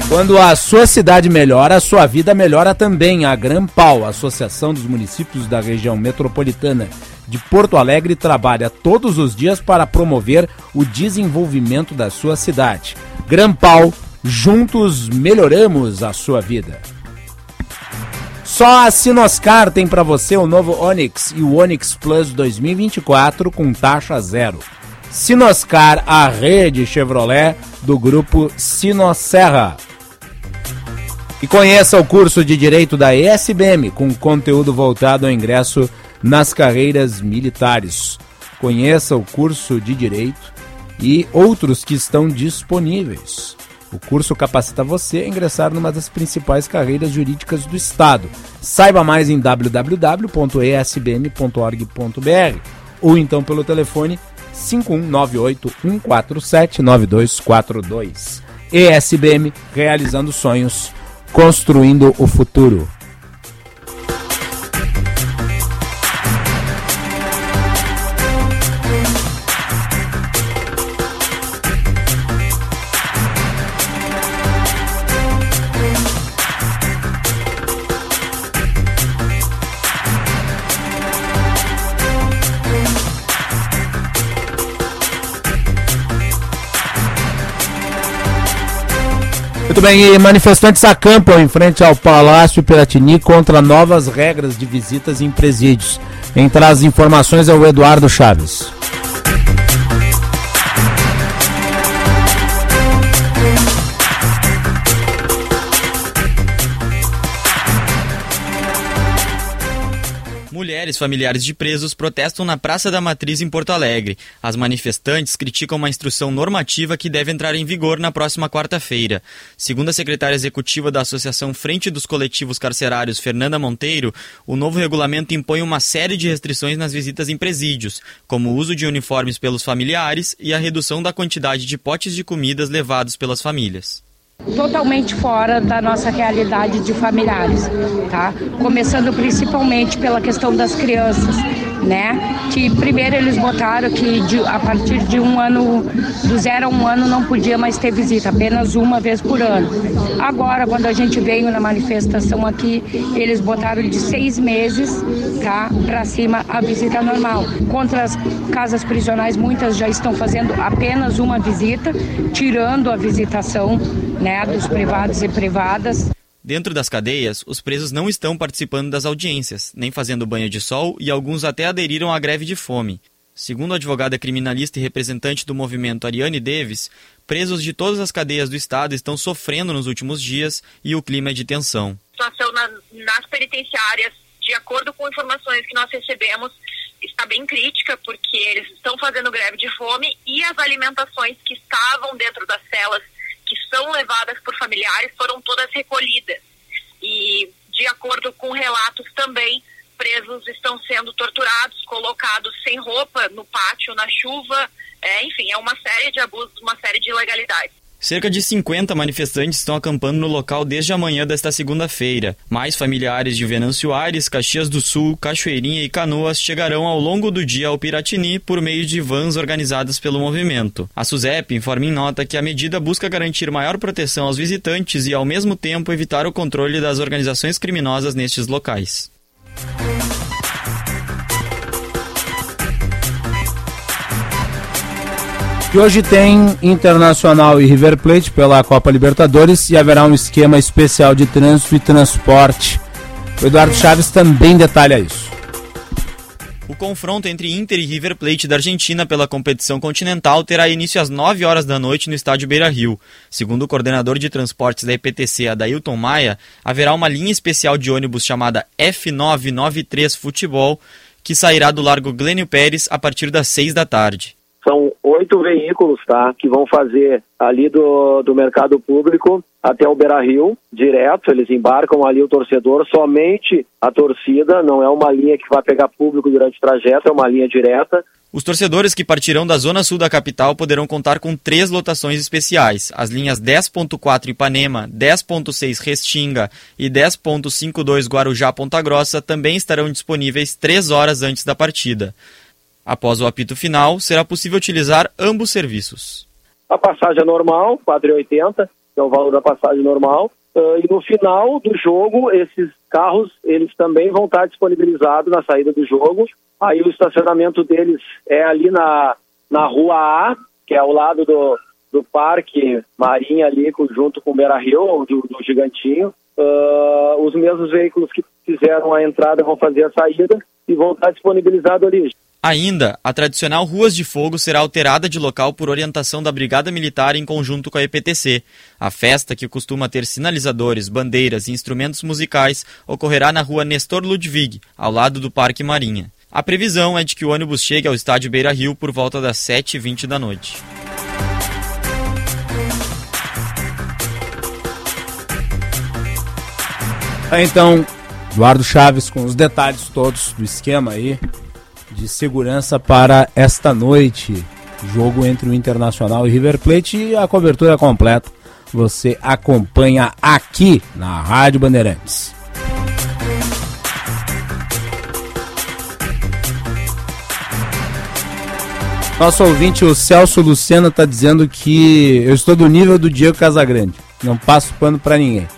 Quando a sua cidade melhora, a sua vida melhora também. A Grampal, Associação dos Municípios da Região Metropolitana de Porto Alegre, trabalha todos os dias para promover o desenvolvimento da sua cidade. Grampal, juntos melhoramos a sua vida. Só a Sinoscar tem para você o novo Onix e o Onix Plus 2024 com taxa zero. Sinoscar, a rede Chevrolet do grupo Sinosserra. E conheça o curso de Direito da ESBM com conteúdo voltado ao ingresso nas carreiras militares. Conheça o curso de Direito e outros que estão disponíveis. O curso capacita você a ingressar numa das principais carreiras jurídicas do Estado. Saiba mais em www.esbm.org.br ou então pelo telefone 5198 147 9242. ESBM realizando sonhos, construindo o futuro. Muito bem, e manifestantes acampam em frente ao Palácio Piratini contra novas regras de visitas em presídios. Quem traz informações é o Eduardo Chaves. Mulheres familiares de presos protestam na Praça da Matriz em Porto Alegre. As manifestantes criticam uma instrução normativa que deve entrar em vigor na próxima quarta-feira. Segundo a secretária executiva da Associação Frente dos Coletivos Carcerários, Fernanda Monteiro, o novo regulamento impõe uma série de restrições nas visitas em presídios, como o uso de uniformes pelos familiares e a redução da quantidade de potes de comidas levados pelas famílias totalmente fora da nossa realidade de familiares, tá? Começando principalmente pela questão das crianças, né? Que primeiro eles botaram que de, a partir de um ano, do zero a um ano não podia mais ter visita, apenas uma vez por ano. Agora, quando a gente veio na manifestação aqui, eles botaram de seis meses, tá? Para cima a visita normal. Contra as casas prisionais, muitas já estão fazendo apenas uma visita, tirando a visitação né, dos privados e privadas. Dentro das cadeias, os presos não estão participando das audiências, nem fazendo banho de sol e alguns até aderiram à greve de fome. Segundo a advogada criminalista e representante do movimento Ariane Davis, presos de todas as cadeias do estado estão sofrendo nos últimos dias e o clima é de tensão. A situação na, nas penitenciárias, de acordo com informações que nós recebemos, está bem crítica, porque eles estão fazendo greve de fome e as alimentações que estavam dentro das celas que são levadas por familiares foram todas recolhidas. E, de acordo com relatos também, presos estão sendo torturados, colocados sem roupa no pátio, na chuva. É, enfim, é uma série de abusos, uma série de ilegalidades. Cerca de 50 manifestantes estão acampando no local desde a manhã desta segunda-feira. Mais familiares de Venâncio Aires, Caxias do Sul, Cachoeirinha e Canoas chegarão ao longo do dia ao Piratini por meio de vans organizadas pelo movimento. A SUSEP informa em nota que a medida busca garantir maior proteção aos visitantes e, ao mesmo tempo, evitar o controle das organizações criminosas nestes locais. E hoje tem Internacional e River Plate pela Copa Libertadores e haverá um esquema especial de trânsito e transporte. O Eduardo Chaves também detalha isso. O confronto entre Inter e River Plate da Argentina pela competição continental terá início às 9 horas da noite no estádio Beira Rio. Segundo o coordenador de transportes da EPTC, Adailton Maia, haverá uma linha especial de ônibus chamada F993 Futebol, que sairá do Largo Glênio Pérez a partir das 6 da tarde. São oito veículos, tá? Que vão fazer ali do, do mercado público até o Beira Rio, direto. Eles embarcam ali o torcedor, somente a torcida, não é uma linha que vai pegar público durante o trajeto, é uma linha direta. Os torcedores que partirão da zona sul da capital poderão contar com três lotações especiais. As linhas 10.4 Ipanema, 10.6 Restinga e 10.52 Guarujá Ponta Grossa também estarão disponíveis três horas antes da partida. Após o apito final, será possível utilizar ambos serviços. A passagem é normal, 4,80, que é o valor da passagem normal. Uh, e no final do jogo, esses carros, eles também vão estar disponibilizados na saída do jogo. Aí o estacionamento deles é ali na, na rua A, que é ao lado do, do Parque Marinha ali, junto com o Beira Rio, do, do Gigantinho. Uh, os mesmos veículos que fizeram a entrada vão fazer a saída e vão estar disponibilizados ali. Ainda, a tradicional Ruas de Fogo será alterada de local por orientação da Brigada Militar em conjunto com a EPTC. A festa, que costuma ter sinalizadores, bandeiras e instrumentos musicais, ocorrerá na rua Nestor Ludwig, ao lado do Parque Marinha. A previsão é de que o ônibus chegue ao estádio Beira Rio por volta das 7h20 da noite. Então, Eduardo Chaves com os detalhes todos do esquema aí de segurança para esta noite. Jogo entre o Internacional e River Plate e a cobertura completa você acompanha aqui na Rádio Bandeirantes. Nosso ouvinte, o Celso Lucena, está dizendo que eu estou do nível do Diego Casagrande. Não passo pano para ninguém.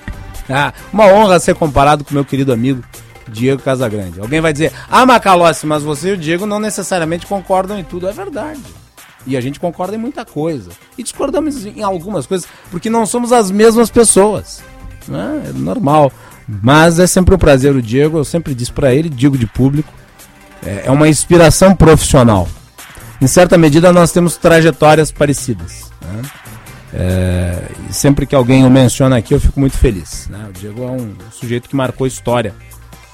Ah, uma honra ser comparado com meu querido amigo Diego Casagrande. Alguém vai dizer, ah, Macalossi, mas você e o Diego não necessariamente concordam em tudo. É verdade. E a gente concorda em muita coisa. E discordamos em algumas coisas, porque não somos as mesmas pessoas. Né? É normal. Mas é sempre um prazer o Diego, eu sempre disse para ele, digo de público, é, é uma inspiração profissional. Em certa medida, nós temos trajetórias parecidas. Né? É, sempre que alguém o menciona aqui, eu fico muito feliz. Né? O Diego é um sujeito que marcou história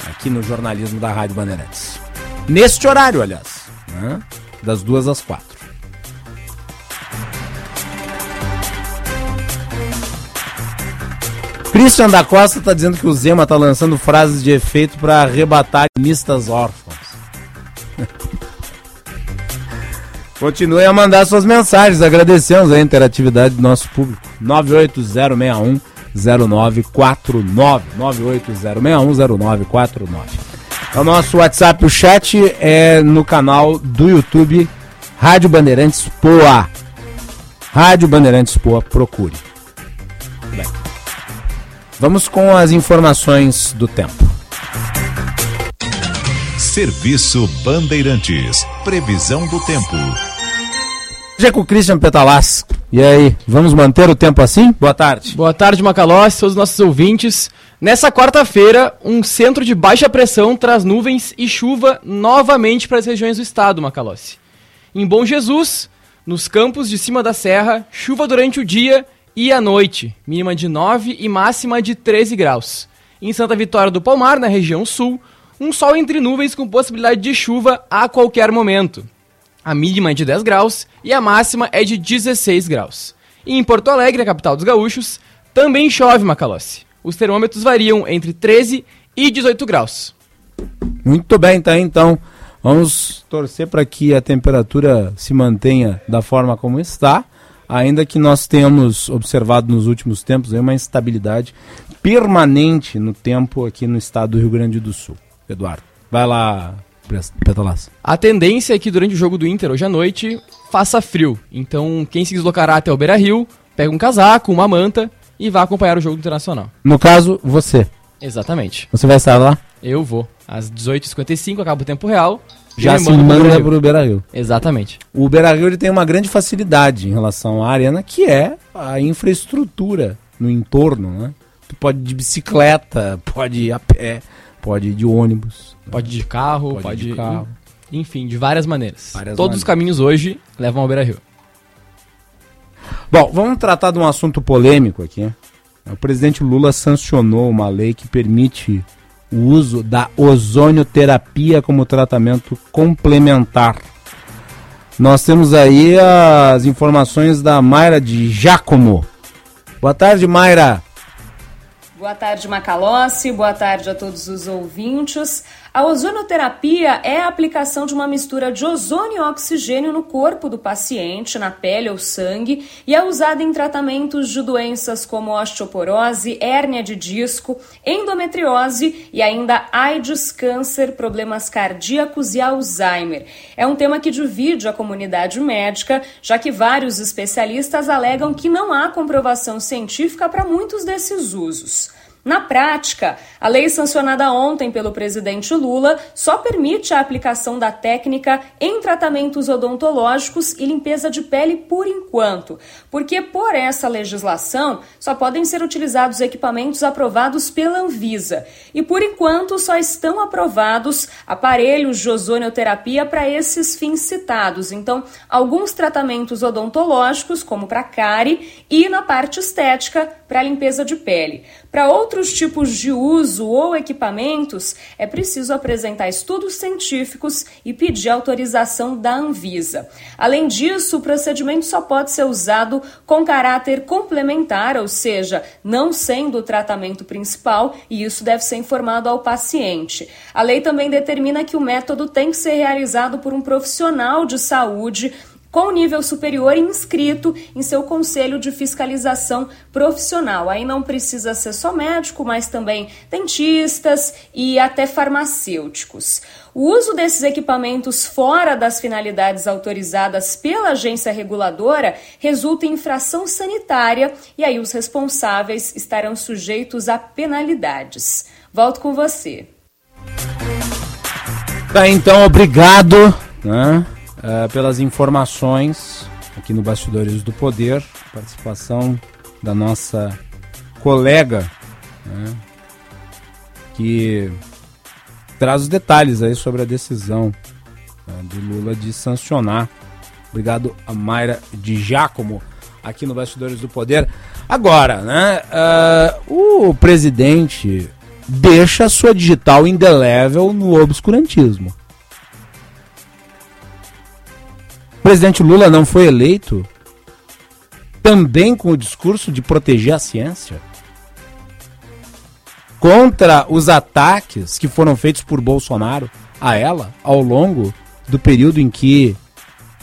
aqui no jornalismo da Rádio Bandeirantes. Neste horário, aliás, né? das duas às quatro. Christian da Costa está dizendo que o Zema está lançando frases de efeito para arrebatar mistas órfãos. [laughs] Continue a mandar suas mensagens. Agradecemos a interatividade do nosso público. 98061 0949. 98061 0949. É o nosso WhatsApp, o chat é no canal do YouTube Rádio Bandeirantes Poa. Rádio Bandeirantes Poa, procure. Bem, vamos com as informações do tempo. Serviço Bandeirantes. Previsão do tempo. Já com o Christian Petalas. E aí, vamos manter o tempo assim? Boa tarde. Boa tarde, Macalós, todos os nossos ouvintes. Nessa quarta-feira, um centro de baixa pressão traz nuvens e chuva novamente para as regiões do estado, Macalossi. Em Bom Jesus, nos campos de cima da serra, chuva durante o dia e a noite, mínima de 9 e máxima de 13 graus. Em Santa Vitória do Palmar, na região sul, um sol entre nuvens com possibilidade de chuva a qualquer momento. A mínima é de 10 graus e a máxima é de 16 graus. E em Porto Alegre, a capital dos gaúchos, também chove, Macalossi os termômetros variam entre 13 e 18 graus. Muito bem, tá então. Vamos torcer para que a temperatura se mantenha da forma como está, ainda que nós tenhamos observado nos últimos tempos uma instabilidade permanente no tempo aqui no estado do Rio Grande do Sul. Eduardo, vai lá, Petalas. A tendência é que durante o jogo do Inter hoje à noite faça frio. Então, quem se deslocará até o Beira Rio, pega um casaco, uma manta e vá acompanhar o jogo internacional. No caso, você. Exatamente. Você vai estar lá? Eu vou. Às 18h55 acaba o tempo real. Já se manda para o Beira-Rio. Exatamente. O Beira-Rio ele tem uma grande facilidade em relação à arena, que é a infraestrutura no entorno, né? Tu pode ir de bicicleta, [laughs] pode ir a pé, pode ir de ônibus. Pode ir de carro, pode, pode ir de carro. Enfim, de várias maneiras. Várias Todos maneiras. os caminhos hoje levam ao Beira-Rio. Bom, vamos tratar de um assunto polêmico aqui. O presidente Lula sancionou uma lei que permite o uso da ozonioterapia como tratamento complementar. Nós temos aí as informações da Mayra de Giacomo. Boa tarde, Mayra. Boa tarde, Macalossi. Boa tarde a todos os ouvintes. A ozonoterapia é a aplicação de uma mistura de ozônio e oxigênio no corpo do paciente, na pele ou sangue, e é usada em tratamentos de doenças como osteoporose, hérnia de disco, endometriose e ainda AIDS, câncer, problemas cardíacos e Alzheimer. É um tema que divide a comunidade médica, já que vários especialistas alegam que não há comprovação científica para muitos desses usos. Na prática, a lei sancionada ontem pelo presidente Lula só permite a aplicação da técnica em tratamentos odontológicos e limpeza de pele por enquanto, porque por essa legislação só podem ser utilizados equipamentos aprovados pela Anvisa. E por enquanto só estão aprovados aparelhos de ozonioterapia para esses fins citados. Então, alguns tratamentos odontológicos, como para cárie, e na parte estética, para limpeza de pele. Para outros tipos de uso ou equipamentos, é preciso apresentar estudos científicos e pedir autorização da Anvisa. Além disso, o procedimento só pode ser usado com caráter complementar, ou seja, não sendo o tratamento principal, e isso deve ser informado ao paciente. A lei também determina que o método tem que ser realizado por um profissional de saúde com nível superior inscrito em seu conselho de fiscalização profissional. Aí não precisa ser só médico, mas também dentistas e até farmacêuticos. O uso desses equipamentos fora das finalidades autorizadas pela agência reguladora resulta em infração sanitária e aí os responsáveis estarão sujeitos a penalidades. Volto com você. Tá, então, obrigado. Né? Uh, pelas informações aqui no Bastidores do Poder, participação da nossa colega, né, que traz os detalhes aí sobre a decisão né, do Lula de sancionar. Obrigado a Mayra de Giacomo aqui no Bastidores do Poder. Agora, né? Uh, o presidente deixa sua digital indelével no obscurantismo. Presidente Lula não foi eleito também com o discurso de proteger a ciência? Contra os ataques que foram feitos por Bolsonaro a ela ao longo do período em que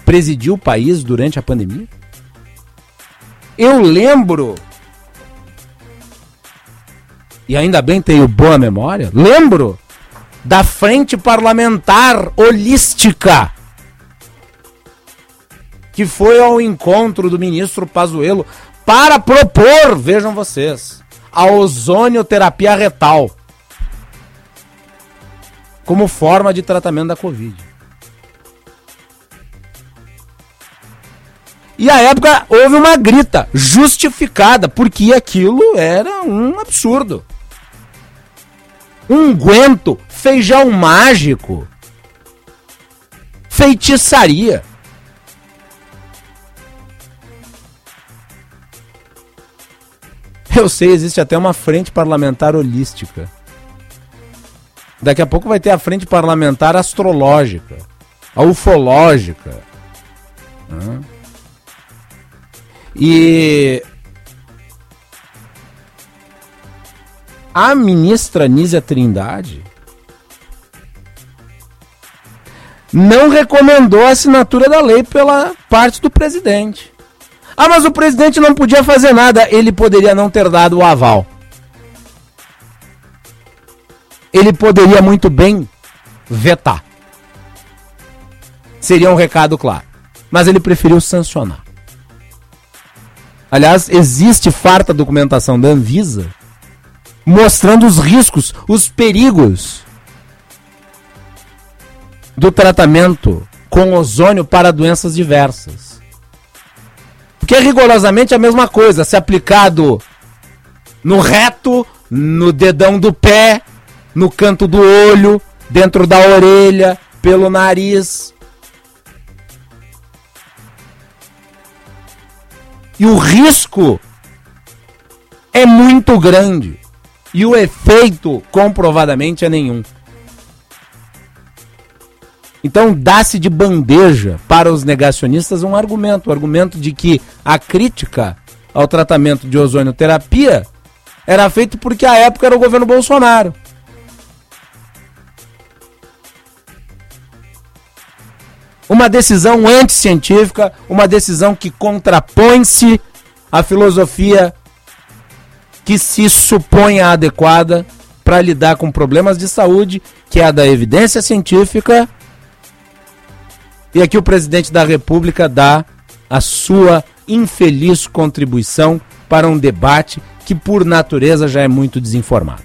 presidiu o país durante a pandemia? Eu lembro, e ainda bem tenho boa memória, lembro da frente parlamentar holística que foi ao encontro do ministro Pazuello para propor, vejam vocês, a ozonioterapia retal como forma de tratamento da Covid. E a época houve uma grita justificada, porque aquilo era um absurdo. Um guento, feijão mágico, feitiçaria. [laughs] Eu sei, existe até uma frente parlamentar holística. Daqui a pouco vai ter a frente parlamentar astrológica, a ufológica. E a ministra Nízia Trindade não recomendou a assinatura da lei pela parte do presidente. Ah, mas o presidente não podia fazer nada. Ele poderia não ter dado o aval. Ele poderia muito bem vetar. Seria um recado claro. Mas ele preferiu sancionar. Aliás, existe farta documentação da Anvisa mostrando os riscos, os perigos do tratamento com ozônio para doenças diversas. Porque é rigorosamente a mesma coisa, se aplicado no reto, no dedão do pé, no canto do olho, dentro da orelha, pelo nariz. E o risco é muito grande. E o efeito, comprovadamente, é nenhum. Então dá-se de bandeja para os negacionistas um argumento, o argumento de que a crítica ao tratamento de ozonioterapia era feito porque a época era o governo Bolsonaro. Uma decisão anticientífica, uma decisão que contrapõe-se à filosofia que se supõe adequada para lidar com problemas de saúde, que é a da evidência científica e aqui o presidente da República dá a sua infeliz contribuição para um debate que, por natureza, já é muito desinformado.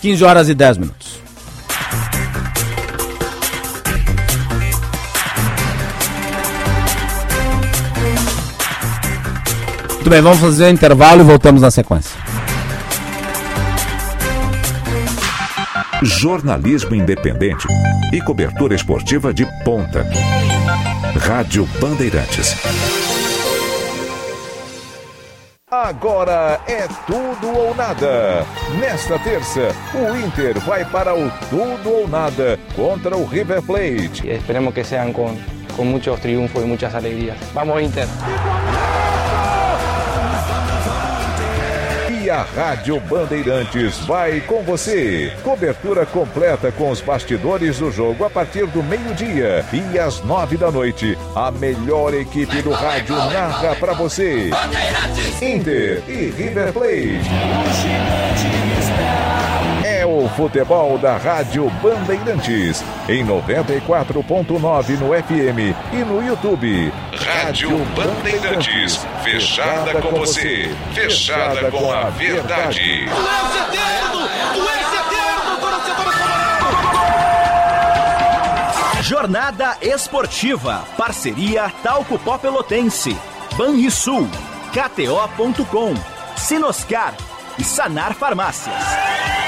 15 horas e 10 minutos. Muito bem, vamos fazer um intervalo e voltamos na sequência. Jornalismo independente e cobertura esportiva de ponta. Rádio Bandeirantes. Agora é tudo ou nada. Nesta terça, o Inter vai para o tudo ou nada contra o River Plate. Esperemos que sejam com, com muitos triunfos e muitas alegrias. Vamos, Inter! A Rádio Bandeirantes vai com você. Cobertura completa com os bastidores do jogo a partir do meio-dia e às nove da noite. A melhor equipe do rádio narra para você. Inter e River Plate. É o futebol da Rádio Bandeirantes em 94.9 no FM e no YouTube. Rádio Bandeirantes, fechada com você, fechada com a verdade. Tu és eterno! Tu és eterno, Jornada Esportiva, parceria Talco Pó Pelotense, Banrisul, KTO.com, Sinoscar, Sanar Farmácias.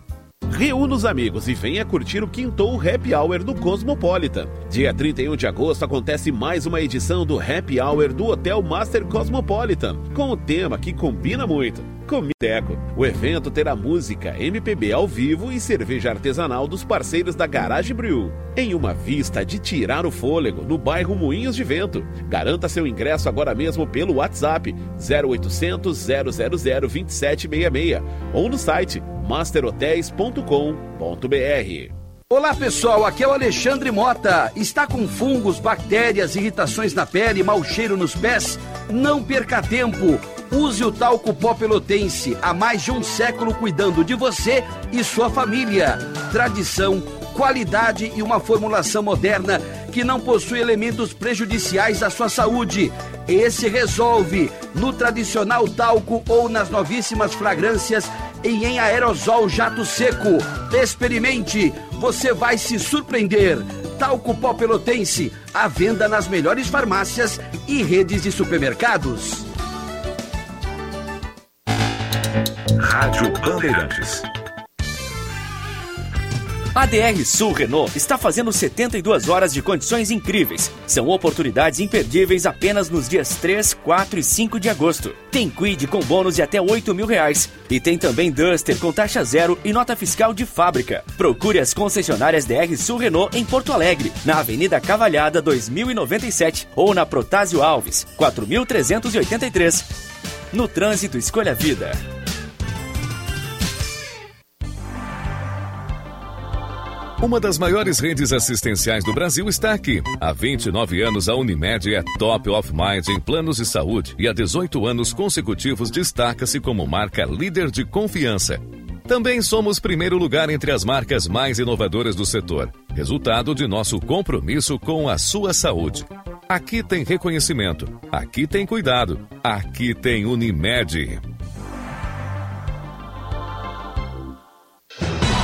Reúna os amigos e venha curtir o Quintou Happy Hour do Cosmopolitan. Dia 31 de agosto acontece mais uma edição do Happy Hour do Hotel Master Cosmopolitan, com o tema que combina muito. Comideco. O evento terá música, MPB ao vivo e cerveja artesanal dos parceiros da Garage Brew. Em uma vista de tirar o fôlego no bairro Moinhos de Vento. Garanta seu ingresso agora mesmo pelo WhatsApp 0800 000 2766 ou no site masterhotels.com.br. Olá pessoal, aqui é o Alexandre Mota. Está com fungos, bactérias, irritações na pele, mau cheiro nos pés? Não perca tempo. Use o talco pó pelotense, há mais de um século cuidando de você e sua família. Tradição, qualidade e uma formulação moderna que não possui elementos prejudiciais à sua saúde. Esse resolve no tradicional talco ou nas novíssimas fragrâncias e em aerosol jato seco. Experimente, você vai se surpreender. Talco pó pelotense, à venda nas melhores farmácias e redes de supermercados. Rádio Bandeirantes. A DR Sul Renault está fazendo 72 horas de condições incríveis. São oportunidades imperdíveis apenas nos dias 3, 4 e 5 de agosto. Tem Quid com bônus de até 8 mil reais. E tem também Duster com taxa zero e nota fiscal de fábrica. Procure as concessionárias DR Sul Renault em Porto Alegre, na Avenida Cavalhada 2097 ou na Protásio Alves, 4383. No trânsito, escolha vida. Uma das maiores redes assistenciais do Brasil está aqui. Há 29 anos, a Unimed é top of mind em planos de saúde e há 18 anos consecutivos destaca-se como marca líder de confiança. Também somos primeiro lugar entre as marcas mais inovadoras do setor, resultado de nosso compromisso com a sua saúde. Aqui tem reconhecimento, aqui tem cuidado, aqui tem Unimed.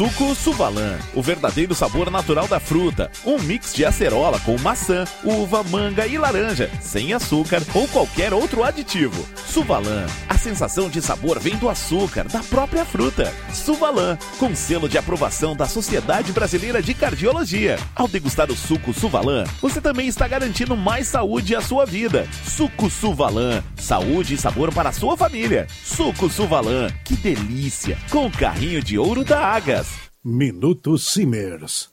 Suco Suvalan, o verdadeiro sabor natural da fruta. Um mix de acerola com maçã, uva, manga e laranja, sem açúcar ou qualquer outro aditivo. Suvalan, a sensação de sabor vem do açúcar, da própria fruta. Suvalan, com selo de aprovação da Sociedade Brasileira de Cardiologia. Ao degustar o suco Suvalan, você também está garantindo mais saúde à sua vida. Suco Suvalan, saúde e sabor para a sua família. Suco Suvalan, que delícia! Com o carrinho de ouro da Agas. Minuto Simers.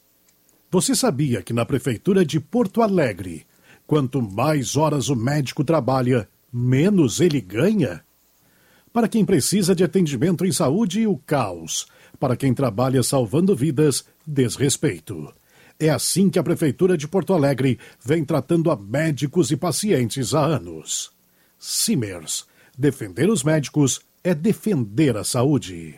Você sabia que na Prefeitura de Porto Alegre, quanto mais horas o médico trabalha, menos ele ganha? Para quem precisa de atendimento em saúde, o caos. Para quem trabalha salvando vidas, desrespeito. É assim que a Prefeitura de Porto Alegre vem tratando a médicos e pacientes há anos. Simers. Defender os médicos é defender a saúde.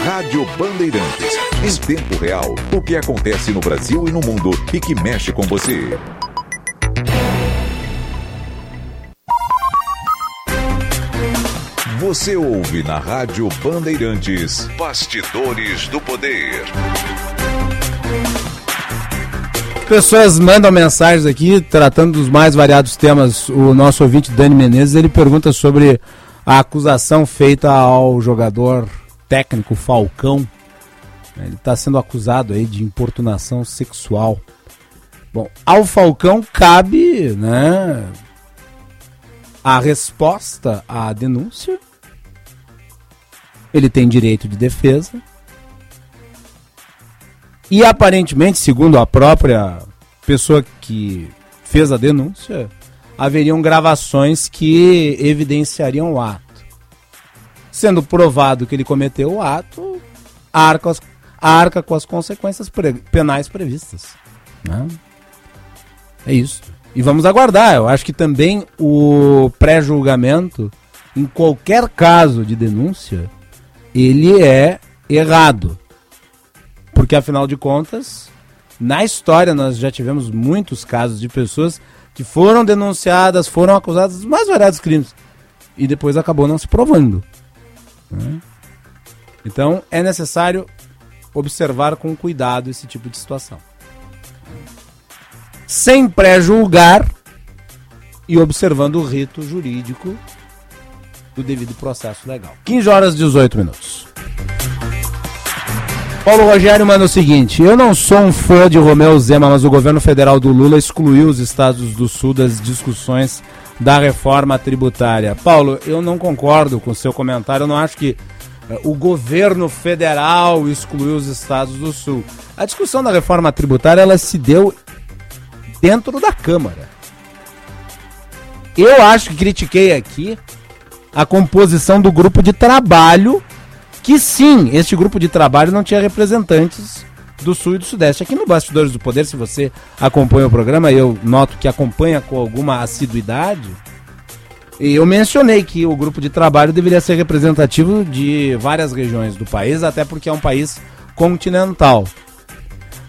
Rádio Bandeirantes. Em tempo real, o que acontece no Brasil e no mundo e que mexe com você. Você ouve na Rádio Bandeirantes Bastidores do Poder. Pessoas mandam mensagens aqui tratando dos mais variados temas. O nosso ouvinte Dani Menezes ele pergunta sobre a acusação feita ao jogador técnico Falcão. Ele está sendo acusado aí de importunação sexual. Bom, ao Falcão cabe, né, a resposta à denúncia. Ele tem direito de defesa. E aparentemente, segundo a própria pessoa que fez a denúncia, haveriam gravações que evidenciariam o ato. Sendo provado que ele cometeu o ato, arca, arca com as consequências pre, penais previstas. Né? É isso. E vamos aguardar. Eu acho que também o pré-julgamento, em qualquer caso de denúncia, ele é errado. Porque afinal de contas, na história nós já tivemos muitos casos de pessoas que foram denunciadas, foram acusadas dos mais variados crimes e depois acabou não se provando. Né? Então é necessário observar com cuidado esse tipo de situação. Sem pré-julgar e observando o rito jurídico do devido processo legal. 15 horas e 18 minutos. Paulo Rogério manda o seguinte: Eu não sou um fã de Romeu Zema, mas o governo federal do Lula excluiu os estados do Sul das discussões da reforma tributária. Paulo, eu não concordo com o seu comentário. Eu não acho que uh, o governo federal excluiu os estados do Sul. A discussão da reforma tributária ela se deu dentro da Câmara. Eu acho que critiquei aqui a composição do grupo de trabalho que sim, este grupo de trabalho não tinha representantes do Sul e do Sudeste. Aqui no Bastidores do Poder, se você acompanha o programa, eu noto que acompanha com alguma assiduidade. Eu mencionei que o grupo de trabalho deveria ser representativo de várias regiões do país, até porque é um país continental.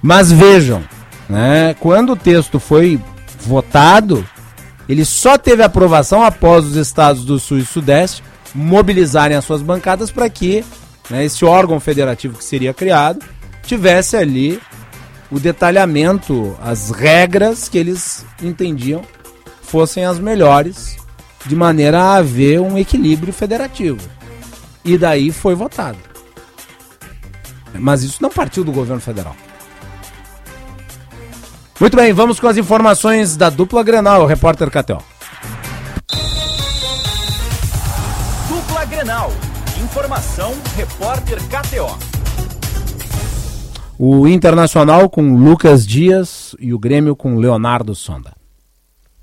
Mas vejam, né, quando o texto foi votado, ele só teve aprovação após os estados do Sul e Sudeste mobilizarem as suas bancadas para que né, esse órgão federativo que seria criado, tivesse ali o detalhamento, as regras que eles entendiam fossem as melhores, de maneira a haver um equilíbrio federativo. E daí foi votado. Mas isso não partiu do governo federal. Muito bem, vamos com as informações da dupla Grenal, repórter KTO. Dupla Grenal Informação, repórter KTO. O Internacional com Lucas Dias e o Grêmio com Leonardo Sonda.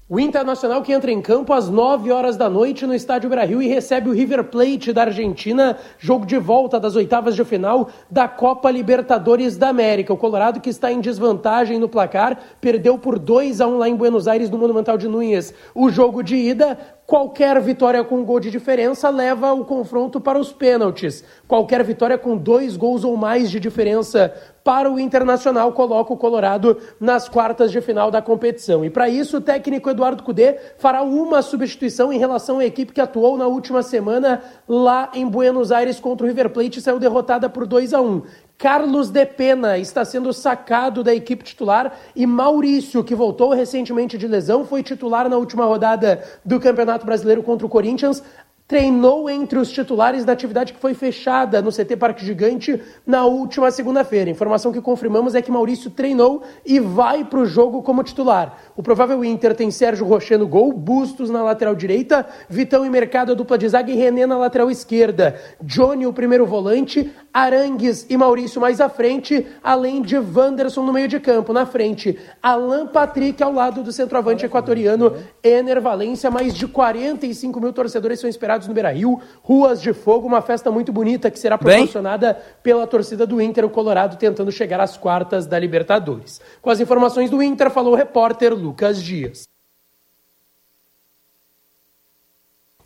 O Internacional que entra em campo às 9 horas da noite no Estádio Brasil e recebe o River Plate da Argentina, jogo de volta das oitavas de final da Copa Libertadores da América. O Colorado que está em desvantagem no placar, perdeu por 2 a 1 lá em Buenos Aires no Monumental de Núñez. O jogo de ida Qualquer vitória com um gol de diferença leva o confronto para os pênaltis. Qualquer vitória com dois gols ou mais de diferença para o Internacional coloca o Colorado nas quartas de final da competição. E para isso, o técnico Eduardo Cudê fará uma substituição em relação à equipe que atuou na última semana lá em Buenos Aires contra o River Plate e saiu derrotada por 2 a 1. Carlos De Pena está sendo sacado da equipe titular e Maurício, que voltou recentemente de lesão, foi titular na última rodada do Campeonato Brasileiro contra o Corinthians, treinou entre os titulares da atividade que foi fechada no CT Parque Gigante na última segunda-feira. Informação que confirmamos é que Maurício treinou e vai para o jogo como titular. O provável Inter tem Sérgio Rocher no gol, Bustos na lateral direita, Vitão e Mercado a dupla de zaga e René na lateral esquerda. Johnny o primeiro volante, Arangues e Maurício mais à frente, além de Wanderson no meio de campo. Na frente, Alan Patrick ao lado do centroavante equatoriano Ener Valência. Mais de 45 mil torcedores são esperados no Beira-Rio, Ruas de Fogo, uma festa muito bonita que será proporcionada Bem? pela torcida do Inter, o Colorado tentando chegar às quartas da Libertadores. Com as informações do Inter, falou o repórter Lucas Dias.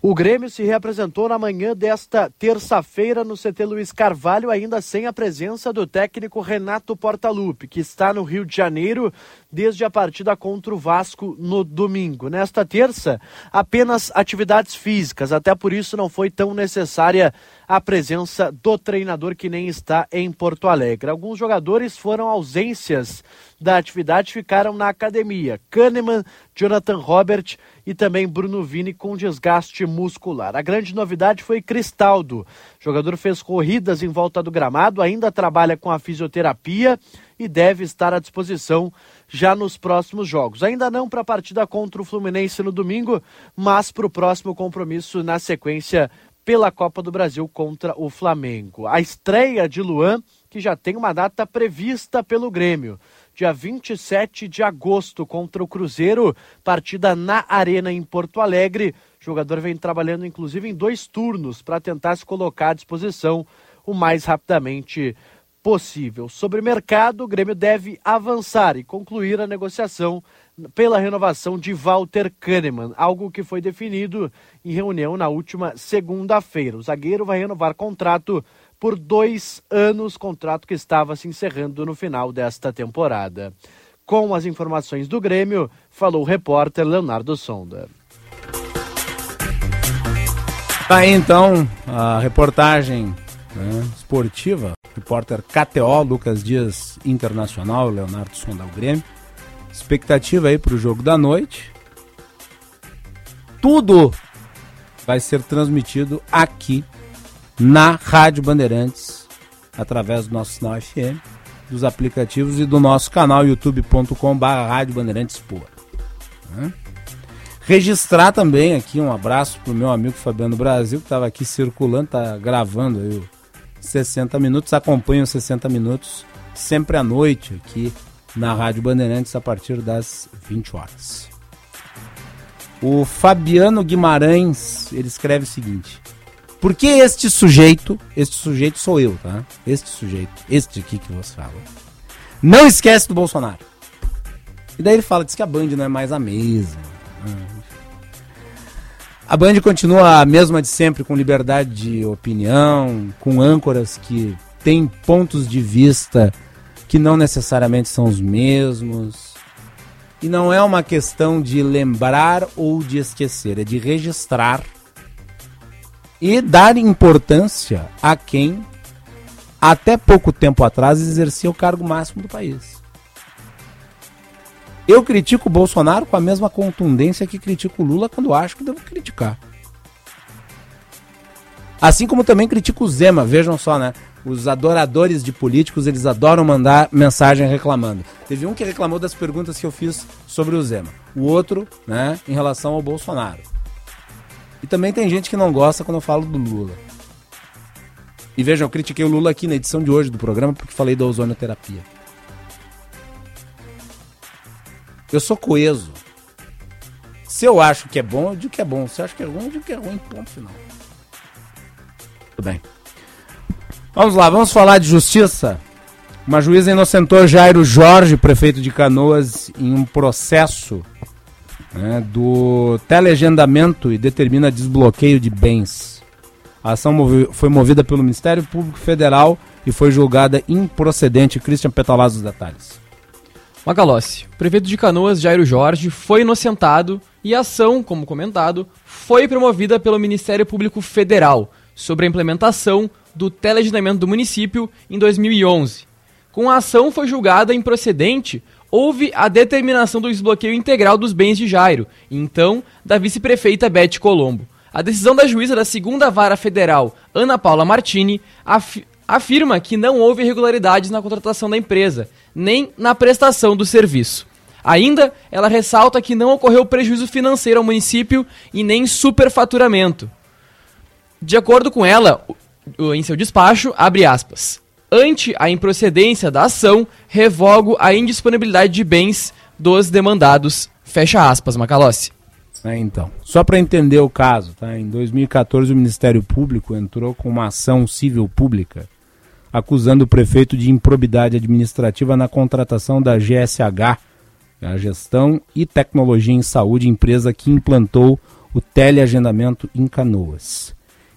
O Grêmio se reapresentou na manhã desta terça-feira no CT Luiz Carvalho, ainda sem a presença do técnico Renato Portaluppi, que está no Rio de Janeiro desde a partida contra o Vasco no domingo. Nesta terça, apenas atividades físicas, até por isso não foi tão necessária a presença do treinador que nem está em Porto Alegre. Alguns jogadores foram ausências da atividade ficaram na academia. Kahneman, Jonathan Robert e também Bruno Vini com desgaste muscular. A grande novidade foi Cristaldo. O jogador fez corridas em volta do gramado, ainda trabalha com a fisioterapia e deve estar à disposição já nos próximos jogos. Ainda não para a partida contra o Fluminense no domingo, mas para o próximo compromisso na sequência pela Copa do Brasil contra o Flamengo. A estreia de Luan, que já tem uma data prevista pelo Grêmio. Dia 27 de agosto contra o Cruzeiro, partida na Arena em Porto Alegre. O jogador vem trabalhando inclusive em dois turnos para tentar se colocar à disposição o mais rapidamente possível. Sobre mercado, o Grêmio deve avançar e concluir a negociação pela renovação de Walter Kahneman, algo que foi definido em reunião na última segunda-feira. O zagueiro vai renovar contrato por dois anos, contrato que estava se encerrando no final desta temporada. Com as informações do Grêmio, falou o repórter Leonardo Sonda. Tá aí então a reportagem né, esportiva, repórter KTO, Lucas Dias Internacional, Leonardo Sonda, o Grêmio. Expectativa aí para o jogo da noite. Tudo vai ser transmitido aqui na Rádio Bandeirantes, através do nosso sinal FM, dos aplicativos e do nosso canal youtube.com.br Rádio Bandeirantes Poa. Registrar também aqui um abraço pro meu amigo Fabiano Brasil, que estava aqui circulando, tá gravando aí o 60 minutos, acompanha os 60 minutos sempre à noite aqui na Rádio Bandeirantes a partir das 20 horas. O Fabiano Guimarães, ele escreve o seguinte: Por que este sujeito, este sujeito sou eu, tá? Este sujeito, este aqui que você fala, não esquece do Bolsonaro. E daí ele fala, diz que a Band não é mais a mesma. A Band continua a mesma de sempre, com liberdade de opinião, com âncoras que têm pontos de vista que não necessariamente são os mesmos. E não é uma questão de lembrar ou de esquecer, é de registrar e dar importância a quem até pouco tempo atrás exercia o cargo máximo do país. Eu critico o Bolsonaro com a mesma contundência que critico o Lula quando acho que devo criticar. Assim como também critico o Zema, vejam só, né? Os adoradores de políticos, eles adoram mandar mensagem reclamando. Teve um que reclamou das perguntas que eu fiz sobre o Zema. O outro, né, em relação ao Bolsonaro. E também tem gente que não gosta quando eu falo do Lula. E vejam, eu critiquei o Lula aqui na edição de hoje do programa porque falei da ozonioterapia. Eu sou coeso. Se eu acho que é bom, eu digo que é bom. Se eu acho que é ruim, eu digo que é ruim. Ponto final. Tudo bem. Vamos lá, vamos falar de justiça. Uma juíza inocentou Jairo Jorge, prefeito de Canoas, em um processo né, do teleagendamento e determina desbloqueio de bens. A ação movi foi movida pelo Ministério Público Federal e foi julgada improcedente. Christian Petalaz, os detalhes. Macalossi, prefeito de Canoas, Jairo Jorge, foi inocentado e a ação, como comentado, foi promovida pelo Ministério Público Federal sobre a implementação do teleagendamento do município em 2011. Com a ação foi julgada improcedente, houve a determinação do desbloqueio integral dos bens de Jairo, então da vice-prefeita Beth Colombo. A decisão da juíza da segunda vara federal, Ana Paula Martini, af afirma que não houve irregularidades na contratação da empresa, nem na prestação do serviço. Ainda, ela ressalta que não ocorreu prejuízo financeiro ao município e nem superfaturamento. De acordo com ela, em seu despacho, abre aspas. Ante a improcedência da ação, revogo a indisponibilidade de bens dos demandados. Fecha aspas, Macalossi. É, então, só para entender o caso, tá? em 2014 o Ministério Público entrou com uma ação civil pública acusando o prefeito de improbidade administrativa na contratação da GSH, a Gestão e Tecnologia em Saúde, empresa que implantou o teleagendamento em Canoas.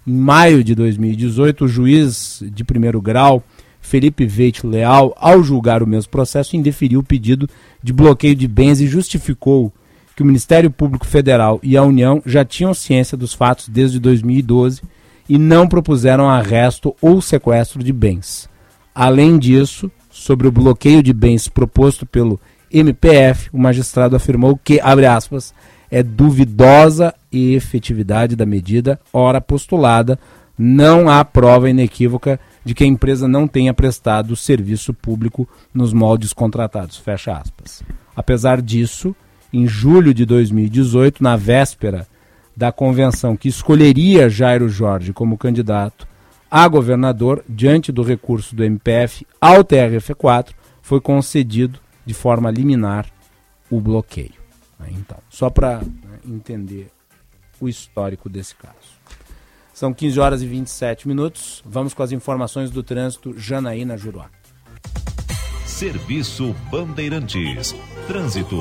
Em maio de 2018, o juiz de primeiro grau, Felipe Veite Leal, ao julgar o mesmo processo, indeferiu o pedido de bloqueio de bens e justificou que o Ministério Público Federal e a União já tinham ciência dos fatos desde 2012 e não propuseram arresto ou sequestro de bens. Além disso, sobre o bloqueio de bens proposto pelo MPF, o magistrado afirmou que, abre aspas, é duvidosa a efetividade da medida, ora postulada, não há prova inequívoca de que a empresa não tenha prestado serviço público nos moldes contratados. Fecha aspas. Apesar disso, em julho de 2018, na véspera da convenção que escolheria Jairo Jorge como candidato a governador, diante do recurso do MPF ao TRF4, foi concedido de forma liminar o bloqueio. Então, só para né, entender o histórico desse caso. São 15 horas e 27 minutos. Vamos com as informações do trânsito. Janaína Juruá. Serviço Bandeirantes. Trânsito.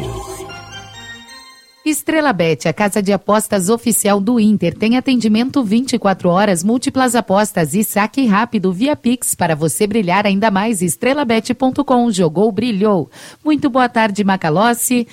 Estrela Bet, a casa de apostas oficial do Inter, tem atendimento 24 horas, múltiplas apostas e saque rápido via Pix para você brilhar ainda mais. Estrelabet.com jogou, brilhou. Muito boa tarde, Macalossi.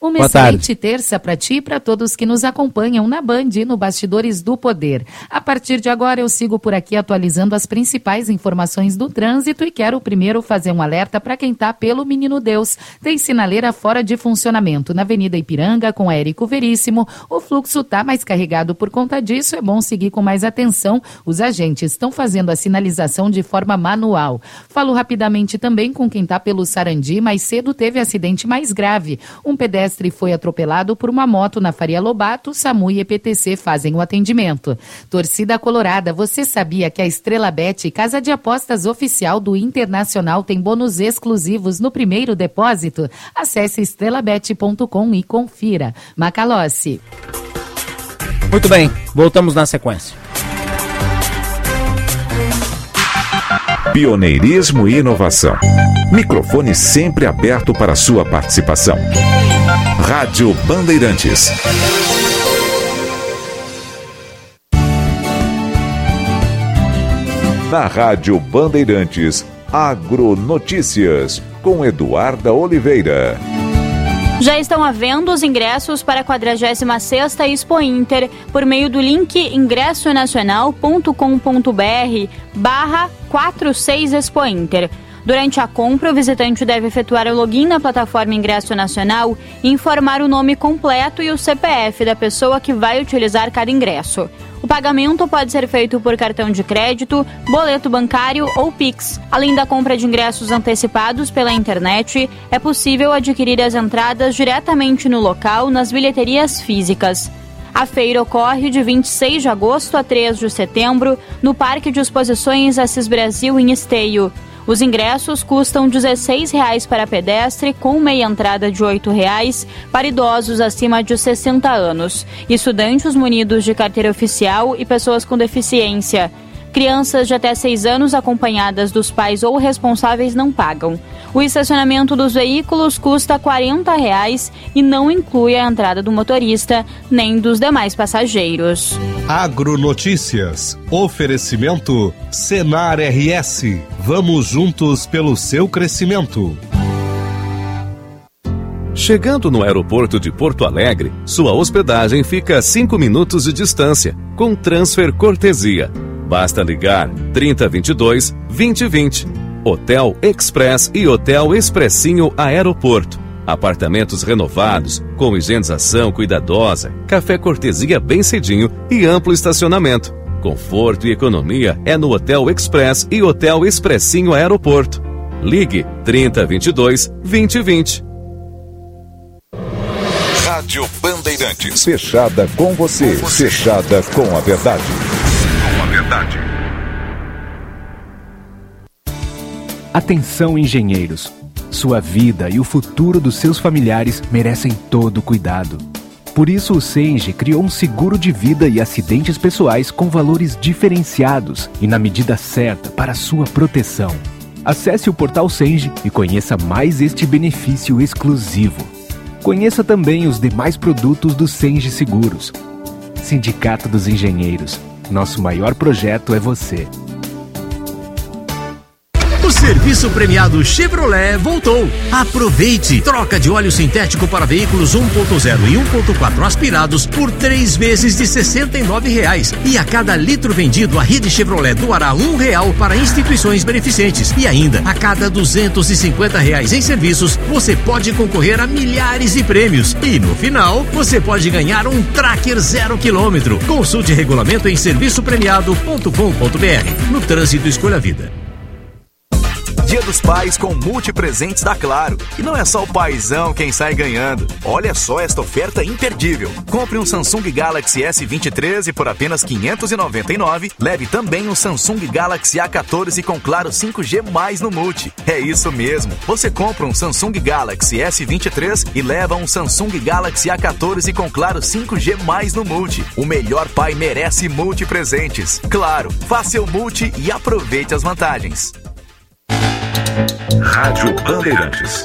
Uma Boa excelente tarde. terça para ti e para todos que nos acompanham na Band e no Bastidores do Poder. A partir de agora eu sigo por aqui atualizando as principais informações do trânsito e quero primeiro fazer um alerta para quem está pelo Menino Deus. Tem sinaleira fora de funcionamento na Avenida Ipiranga com Érico Veríssimo. O fluxo está mais carregado por conta disso, é bom seguir com mais atenção. Os agentes estão fazendo a sinalização de forma manual. Falo rapidamente também com quem está pelo Sarandi, mais cedo teve acidente mais grave. Um pedestre foi atropelado por uma moto na Faria Lobato, SAMU e EPTC fazem o atendimento. Torcida Colorada, você sabia que a Estrela Bet, casa de apostas oficial do Internacional, tem bônus exclusivos no primeiro depósito? Acesse estrelabet.com e confira. Macalossi. Muito bem, voltamos na sequência. Pioneirismo e inovação. Microfone sempre aberto para sua participação. Rádio Bandeirantes. Na Rádio Bandeirantes, Agronotícias, com Eduarda Oliveira. Já estão à venda os ingressos para a 46ª Expo Inter por meio do link ingressonacional.com.br barra 46 Expo Inter. Durante a compra, o visitante deve efetuar o login na plataforma Ingresso Nacional e informar o nome completo e o CPF da pessoa que vai utilizar cada ingresso. O pagamento pode ser feito por cartão de crédito, boleto bancário ou Pix. Além da compra de ingressos antecipados pela internet, é possível adquirir as entradas diretamente no local nas bilheterias físicas. A feira ocorre de 26 de agosto a 3 de setembro no Parque de Exposições Assis Brasil em Esteio. Os ingressos custam R$ 16,00 para pedestre, com meia entrada de R$ 8,00 para idosos acima de 60 anos, estudantes munidos de carteira oficial e pessoas com deficiência. Crianças de até 6 anos acompanhadas dos pais ou responsáveis não pagam. O estacionamento dos veículos custa 40 reais e não inclui a entrada do motorista nem dos demais passageiros. Agronotícias. Oferecimento Senar RS. Vamos juntos pelo seu crescimento. Chegando no aeroporto de Porto Alegre, sua hospedagem fica a 5 minutos de distância, com transfer cortesia. Basta ligar 3022 2020. Hotel Express e Hotel Expressinho Aeroporto. Apartamentos renovados, com higienização cuidadosa, café cortesia bem cedinho e amplo estacionamento. Conforto e economia é no Hotel Express e Hotel Expressinho Aeroporto. Ligue 3022 2020. Rádio Bandeirantes. Fechada com você. Fechada com a verdade. Atenção, engenheiros. Sua vida e o futuro dos seus familiares merecem todo cuidado. Por isso, o Senge criou um seguro de vida e acidentes pessoais com valores diferenciados e na medida certa para sua proteção. Acesse o portal Senge e conheça mais este benefício exclusivo. Conheça também os demais produtos do Senge Seguros. Sindicato dos Engenheiros. Nosso maior projeto é você. O serviço premiado Chevrolet voltou. Aproveite! Troca de óleo sintético para veículos 1.0 e 1.4 aspirados por três vezes de 69 reais. E a cada litro vendido, a rede Chevrolet doará um real para instituições beneficentes. E ainda, a cada 250 reais em serviços, você pode concorrer a milhares de prêmios. E no final, você pode ganhar um tracker zero quilômetro. Consulte regulamento em serviçopremiado.com.br. No trânsito, escolha vida. Dia dos Pais com multipresentes da Claro. E não é só o paizão quem sai ganhando. Olha só esta oferta imperdível. Compre um Samsung Galaxy S23 por apenas 599. Leve também um Samsung Galaxy A14 com Claro 5G mais no Multi. É isso mesmo. Você compra um Samsung Galaxy S23 e leva um Samsung Galaxy A14 com Claro 5G mais no Multi. O melhor pai merece multi presentes. Claro, faça seu multi e aproveite as vantagens. Rádio Bandeirantes.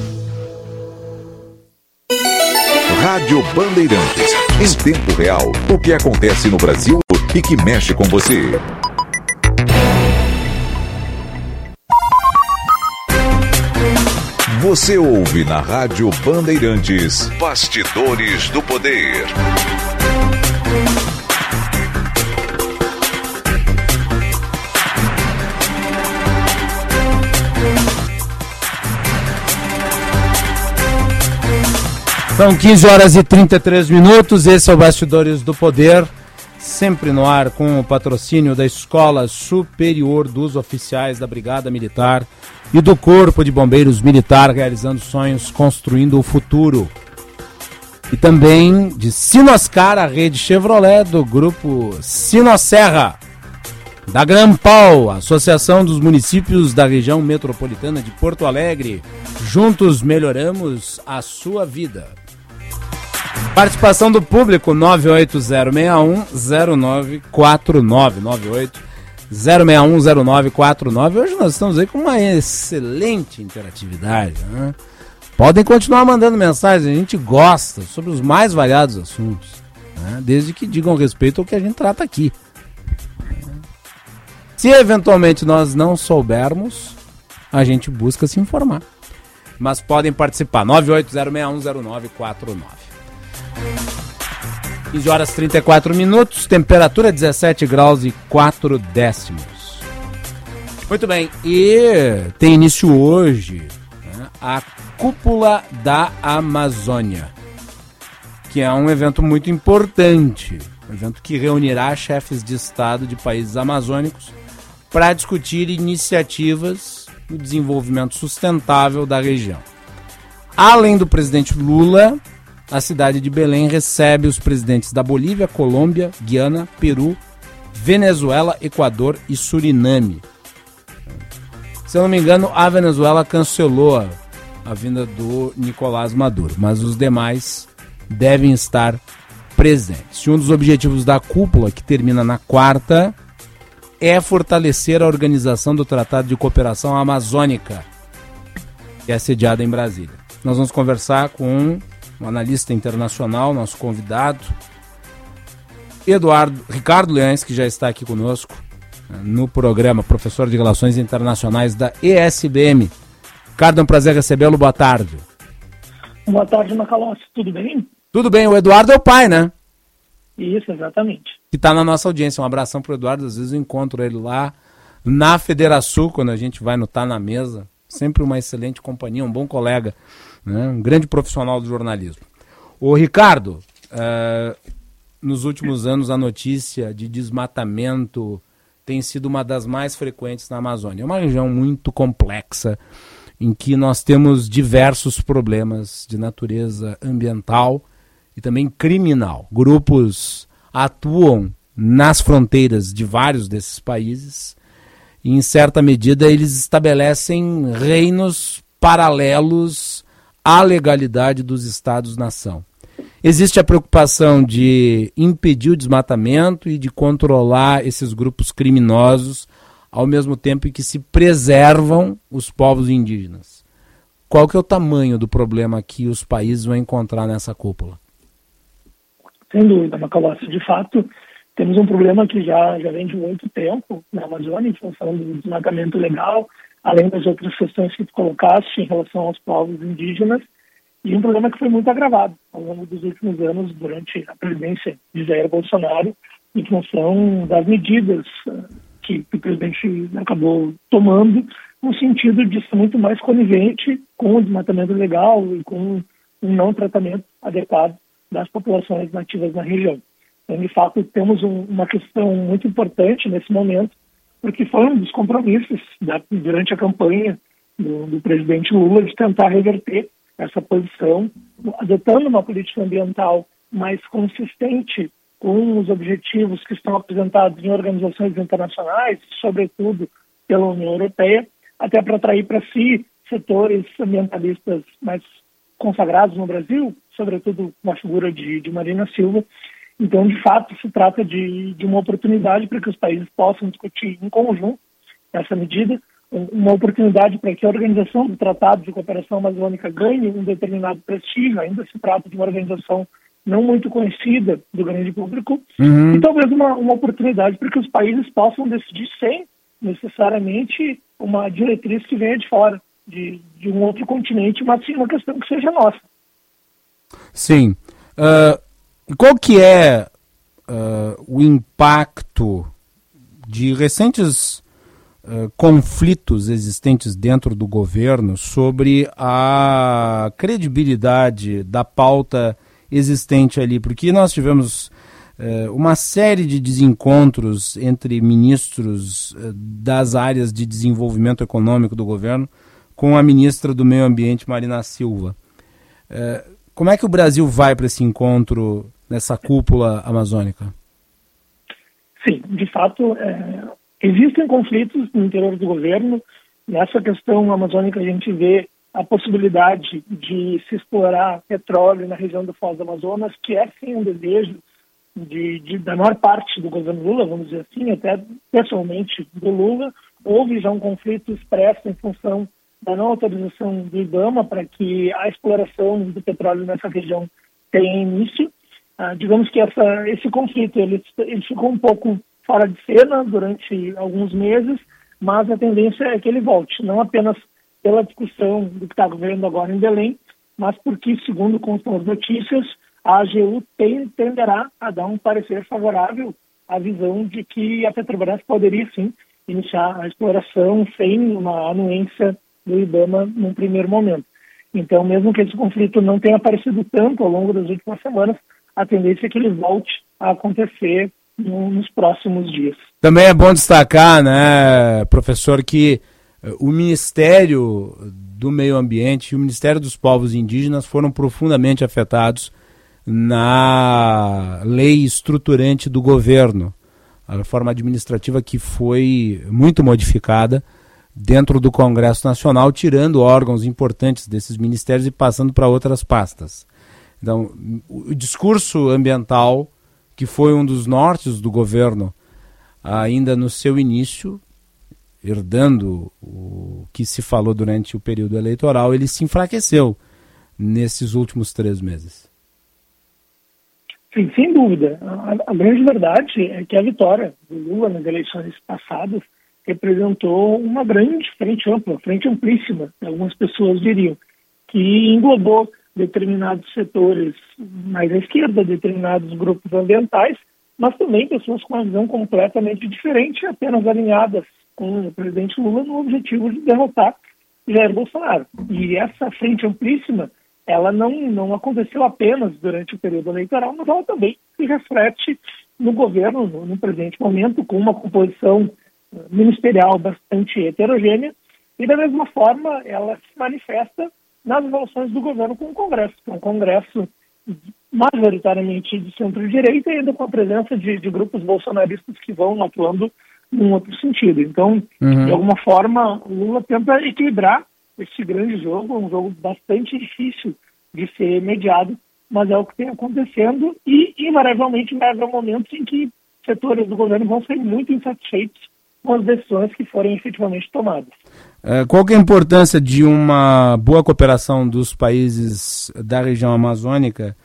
Rádio Bandeirantes. Em tempo real, o que acontece no Brasil e que mexe com você. Você ouve na Rádio Bandeirantes Bastidores do Poder. São 15 horas e 33 minutos. Esse é o Bastidores do Poder, sempre no ar com o patrocínio da Escola Superior dos Oficiais da Brigada Militar e do Corpo de Bombeiros Militar, realizando sonhos, construindo o futuro. E também de Sinoscar, a rede Chevrolet do grupo Sinosserra, da Grampal, Associação dos Municípios da Região Metropolitana de Porto Alegre. Juntos melhoramos a sua vida. Participação do público 980610949 980610949. Hoje nós estamos aí com uma excelente interatividade, né? Podem continuar mandando mensagens, a gente gosta sobre os mais variados assuntos, né? desde que digam respeito ao que a gente trata aqui. Se eventualmente nós não soubermos, a gente busca se informar. Mas podem participar 980610949. 15 horas 34 minutos, temperatura 17 graus e 4 décimos. Muito bem, e tem início hoje né, a Cúpula da Amazônia, que é um evento muito importante, um evento que reunirá chefes de Estado de países amazônicos para discutir iniciativas no desenvolvimento sustentável da região. Além do presidente Lula, a cidade de Belém recebe os presidentes da Bolívia, Colômbia, Guiana, Peru, Venezuela, Equador e Suriname. Se eu não me engano, a Venezuela cancelou a, vinda do Nicolás Maduro, mas os demais devem estar presentes. E um dos objetivos da cúpula, que termina na quarta, é fortalecer a organização do Tratado de Cooperação Amazônica, que é sediada em Brasília. Nós vamos conversar com um analista internacional, nosso convidado, Eduardo Ricardo Leães, que já está aqui conosco né, no programa, professor de Relações Internacionais da ESBM. Ricardo, é um prazer recebê-lo. Boa tarde. Boa tarde, Macalossi. Tudo bem? Tudo bem. O Eduardo é o pai, né? Isso, exatamente. Que está na nossa audiência. Um abração para o Eduardo. Às vezes eu encontro ele lá na Federação, quando a gente vai no Tá na Mesa. Sempre uma excelente companhia, um bom colega né? um grande profissional do jornalismo. O Ricardo, uh, nos últimos anos a notícia de desmatamento tem sido uma das mais frequentes na Amazônia. É uma região muito complexa em que nós temos diversos problemas de natureza ambiental e também criminal. Grupos atuam nas fronteiras de vários desses países e, em certa medida, eles estabelecem reinos paralelos à legalidade dos estados-nação. Existe a preocupação de impedir o desmatamento e de controlar esses grupos criminosos, ao mesmo tempo em que se preservam os povos indígenas. Qual que é o tamanho do problema que os países vão encontrar nessa cúpula? Sem dúvida, Macalossi. De fato, temos um problema que já, já vem de muito tempo na Amazônia, em função do desmatamento legal, além das outras questões que tu colocaste em relação aos povos indígenas, e um problema que foi muito agravado ao longo dos últimos anos, durante a presidência de Jair Bolsonaro, em função das medidas eh, que, que o presidente acabou tomando, no sentido de ser muito mais conivente com o desmatamento legal e com um não tratamento adequado das populações nativas na região. Então, de fato, temos um, uma questão muito importante nesse momento, porque foi um dos compromissos da, durante a campanha do, do presidente Lula de tentar reverter essa posição, adotando uma política ambiental mais consistente com os objetivos que estão apresentados em organizações internacionais, sobretudo pela União Europeia, até para atrair para si setores ambientalistas mais consagrados no Brasil, sobretudo com a figura de, de Marina Silva. Então, de fato, se trata de, de uma oportunidade para que os países possam discutir em conjunto essa medida, uma oportunidade para que a organização do Tratado de Cooperação Amazônica ganhe um determinado prestígio, ainda se trata de uma organização não muito conhecida do grande público, uhum. e talvez uma, uma oportunidade para que os países possam decidir sem necessariamente uma diretriz que venha de fora, de, de um outro continente, mas sim uma questão que seja nossa. Sim. Uh, qual que é uh, o impacto de recentes uh, conflitos existentes dentro do governo sobre a credibilidade da pauta existente ali? Porque nós tivemos uma série de desencontros entre ministros das áreas de desenvolvimento econômico do governo com a ministra do Meio Ambiente, Marina Silva. Como é que o Brasil vai para esse encontro, nessa cúpula amazônica? Sim, de fato, é, existem conflitos no interior do governo. Nessa questão amazônica, a gente vê a possibilidade de se explorar petróleo na região do Foz do Amazonas, que é sim um desejo de, de, da maior parte do governo Lula, vamos dizer assim, até pessoalmente do Lula. Houve já um conflito expresso em função da não autorização do IBAMA para que a exploração do petróleo nessa região tenha início. Ah, digamos que essa, esse conflito ele, ele ficou um pouco fora de cena durante alguns meses, mas a tendência é que ele volte, não apenas pela discussão do que está ocorrendo agora em Belém, mas porque, segundo constam as notícias, a AGU tem, tenderá a dar um parecer favorável à visão de que a Petrobras poderia sim iniciar a exploração sem uma anuência do IBAMA num primeiro momento. Então, mesmo que esse conflito não tenha aparecido tanto ao longo das últimas semanas, a tendência é que ele volte a acontecer no, nos próximos dias. Também é bom destacar, né, professor, que eh, o Ministério do Meio Ambiente e o Ministério dos Povos Indígenas foram profundamente afetados na lei estruturante do governo, a reforma administrativa que foi muito modificada dentro do Congresso Nacional, tirando órgãos importantes desses ministérios e passando para outras pastas. Então, o discurso ambiental, que foi um dos nortes do governo ainda no seu início, herdando o que se falou durante o período eleitoral, ele se enfraqueceu nesses últimos três meses. Sim, sem dúvida. A, a grande verdade é que a vitória do Lula nas eleições passadas representou uma grande frente ampla, frente amplíssima, algumas pessoas diriam, que englobou determinados setores mais à esquerda, determinados grupos ambientais, mas também pessoas com uma visão completamente diferente, apenas alinhadas com o presidente Lula no objetivo de derrotar Jair Bolsonaro. E essa frente amplíssima, ela não, não aconteceu apenas durante o período eleitoral, mas ela também se reflete no governo, no, no presente momento, com uma composição ministerial bastante heterogênea e, da mesma forma, ela se manifesta nas relações do governo com o Congresso, que é um Congresso majoritariamente de centro-direita e ainda com a presença de, de, grupos bolsonaristas que vão atuando num outro sentido. Então, Uhum. de alguma forma, o Lula tenta equilibrar esse grande jogo, um jogo bastante difícil de ser mediado, mas é o que tem acontecendo e, invariavelmente, vai haver momentos em que setores do governo vão ser muito insatisfeitos com as decisões que forem efetivamente tomadas. É, qual é a importância de uma boa cooperação dos países da região amazônica,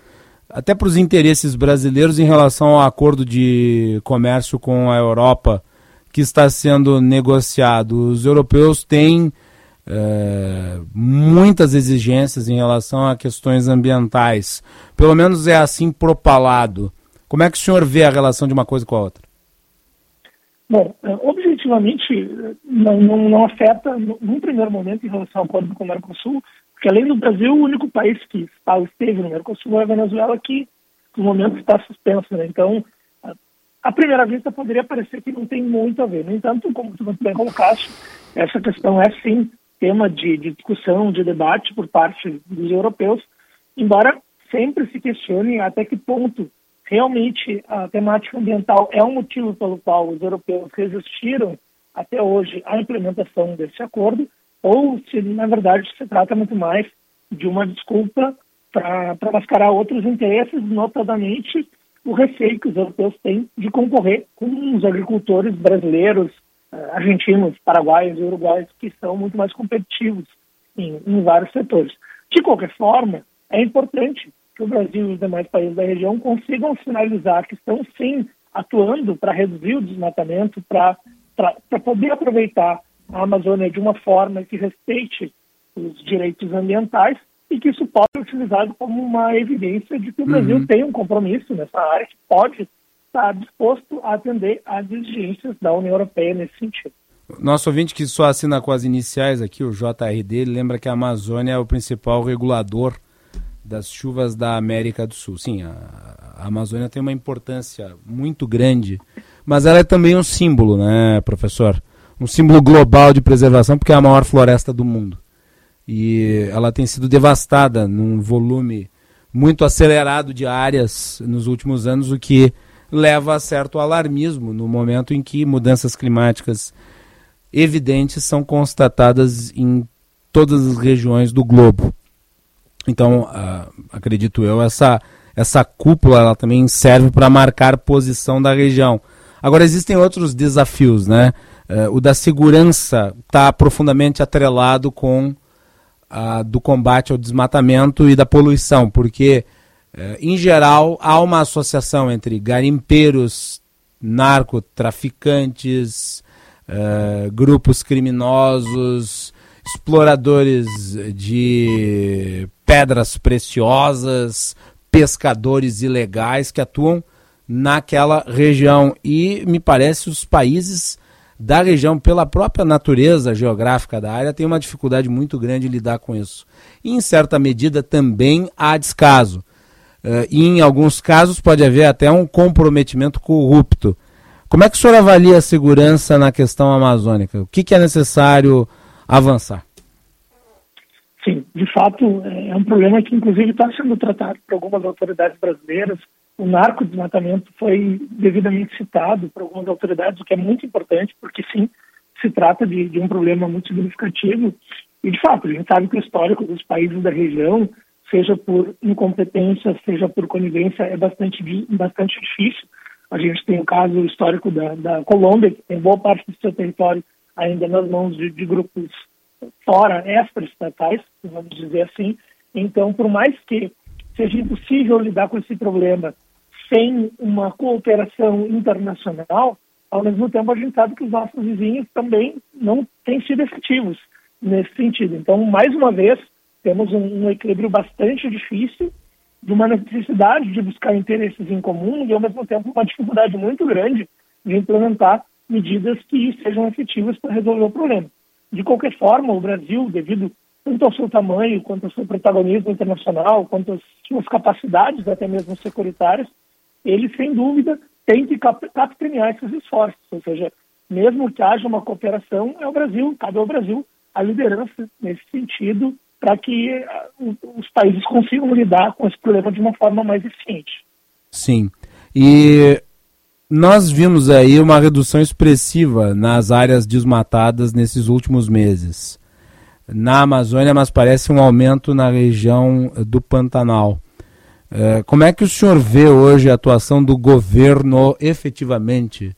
até para os interesses brasileiros em relação ao acordo de comércio com a Europa que está sendo negociado? Os europeus têm é, muitas exigências em relação a questões ambientais. Pelo menos é assim propalado. Como é que o senhor vê a relação de uma coisa com a outra? Bom, objetivamente, eh, não, não, não afeta, num primeiro momento, em relação ao acordo com o Mercosul, porque além do Brasil, o único país que esteve no Mercosul é a Venezuela, que no momento está suspenso. Né? Então, à primeira vista, poderia parecer que não tem muito a ver. No entanto, como tu muito bem colocaste, essa questão é sim tema de, de discussão, de debate por parte dos europeus, embora sempre se questione até que ponto realmente a temática ambiental é um motivo pelo qual os europeus resistiram até hoje à implementação desse acordo, ou se, na verdade, se trata muito mais de uma desculpa para mascarar outros interesses, notadamente o receio que os europeus têm de concorrer com os agricultores brasileiros, eh, argentinos, paraguaios e uruguaios, que são muito mais competitivos em, em vários setores. De qualquer forma, é importante que o Brasil e os demais países da região consigam sinalizar que estão sim atuando para reduzir o desmatamento, para poder aproveitar a Amazônia de uma forma que respeite os direitos ambientais e que isso possa ser utilizado como uma evidência de que o Brasil Uhum. tem um compromisso nessa área, que pode estar disposto a atender às exigências da União Europeia nesse sentido. Nosso ouvinte que só assina com as iniciais aqui, o JRD, lembra que a Amazônia é o principal regulador das chuvas da América do Sul. Sim, a, a Amazônia tem uma importância muito grande, mas ela é também um símbolo, né, professor? Um símbolo global de preservação, porque é a maior floresta do mundo. E ela tem sido devastada num volume muito acelerado de áreas nos últimos anos, o que leva a certo alarmismo no momento em que mudanças climáticas evidentes são constatadas em todas as regiões do globo. Então, ah, acredito eu, essa, essa cúpula ela também serve para marcar posição da região. Agora, existem outros desafios, né? Eh, o da segurança está profundamente atrelado com a do combate ao desmatamento e da poluição, porque, eh, em geral, há uma associação entre garimpeiros, narcotraficantes, eh, grupos criminosos, exploradores de pedras preciosas, pescadores ilegais que atuam naquela região. E me parece os países da região, pela própria natureza geográfica da área, têm uma dificuldade muito grande em lidar com isso. E, em certa medida, também há descaso. Eh, e, em alguns casos, pode haver até um comprometimento corrupto. Como é que o senhor avalia a segurança na questão amazônica? O que, que é necessário avançar? Sim, de fato, é um problema que, inclusive, está sendo tratado por algumas autoridades brasileiras. O narcodesmatamento foi devidamente citado por algumas autoridades, o que é muito importante, porque, sim, se trata de, de um problema muito significativo. E, de fato, a gente sabe que o histórico dos países da região, seja por incompetência, seja por conivência, é bastante, bastante difícil. A gente tem o caso histórico da, da Colômbia, que tem boa parte do seu território ainda nas mãos de, de grupos fora, extra-estatais, vamos dizer assim. Então, por mais que seja impossível lidar com esse problema sem uma cooperação internacional, ao mesmo tempo a gente sabe que os nossos vizinhos também não têm sido efetivos nesse sentido. Então, mais uma vez, temos um, um equilíbrio bastante difícil de uma necessidade de buscar interesses em comum e, ao mesmo tempo, uma dificuldade muito grande de implementar medidas que sejam efetivas para resolver o problema. De qualquer forma, o Brasil, devido tanto ao seu tamanho, quanto ao seu protagonismo internacional, quanto às suas capacidades, até mesmo securitárias, ele, sem dúvida, tem que cap capitanear esses esforços. Ou seja, mesmo que haja uma cooperação, é o Brasil, cabe ao Brasil a liderança nesse sentido, para que ah, os países consigam lidar com esse problema de uma forma mais eficiente. Sim. E nós vimos aí uma redução expressiva nas áreas desmatadas nesses últimos meses. Na Amazônia, mas parece um aumento na região do Pantanal. É, como é que o senhor vê hoje a atuação do governo efetivamente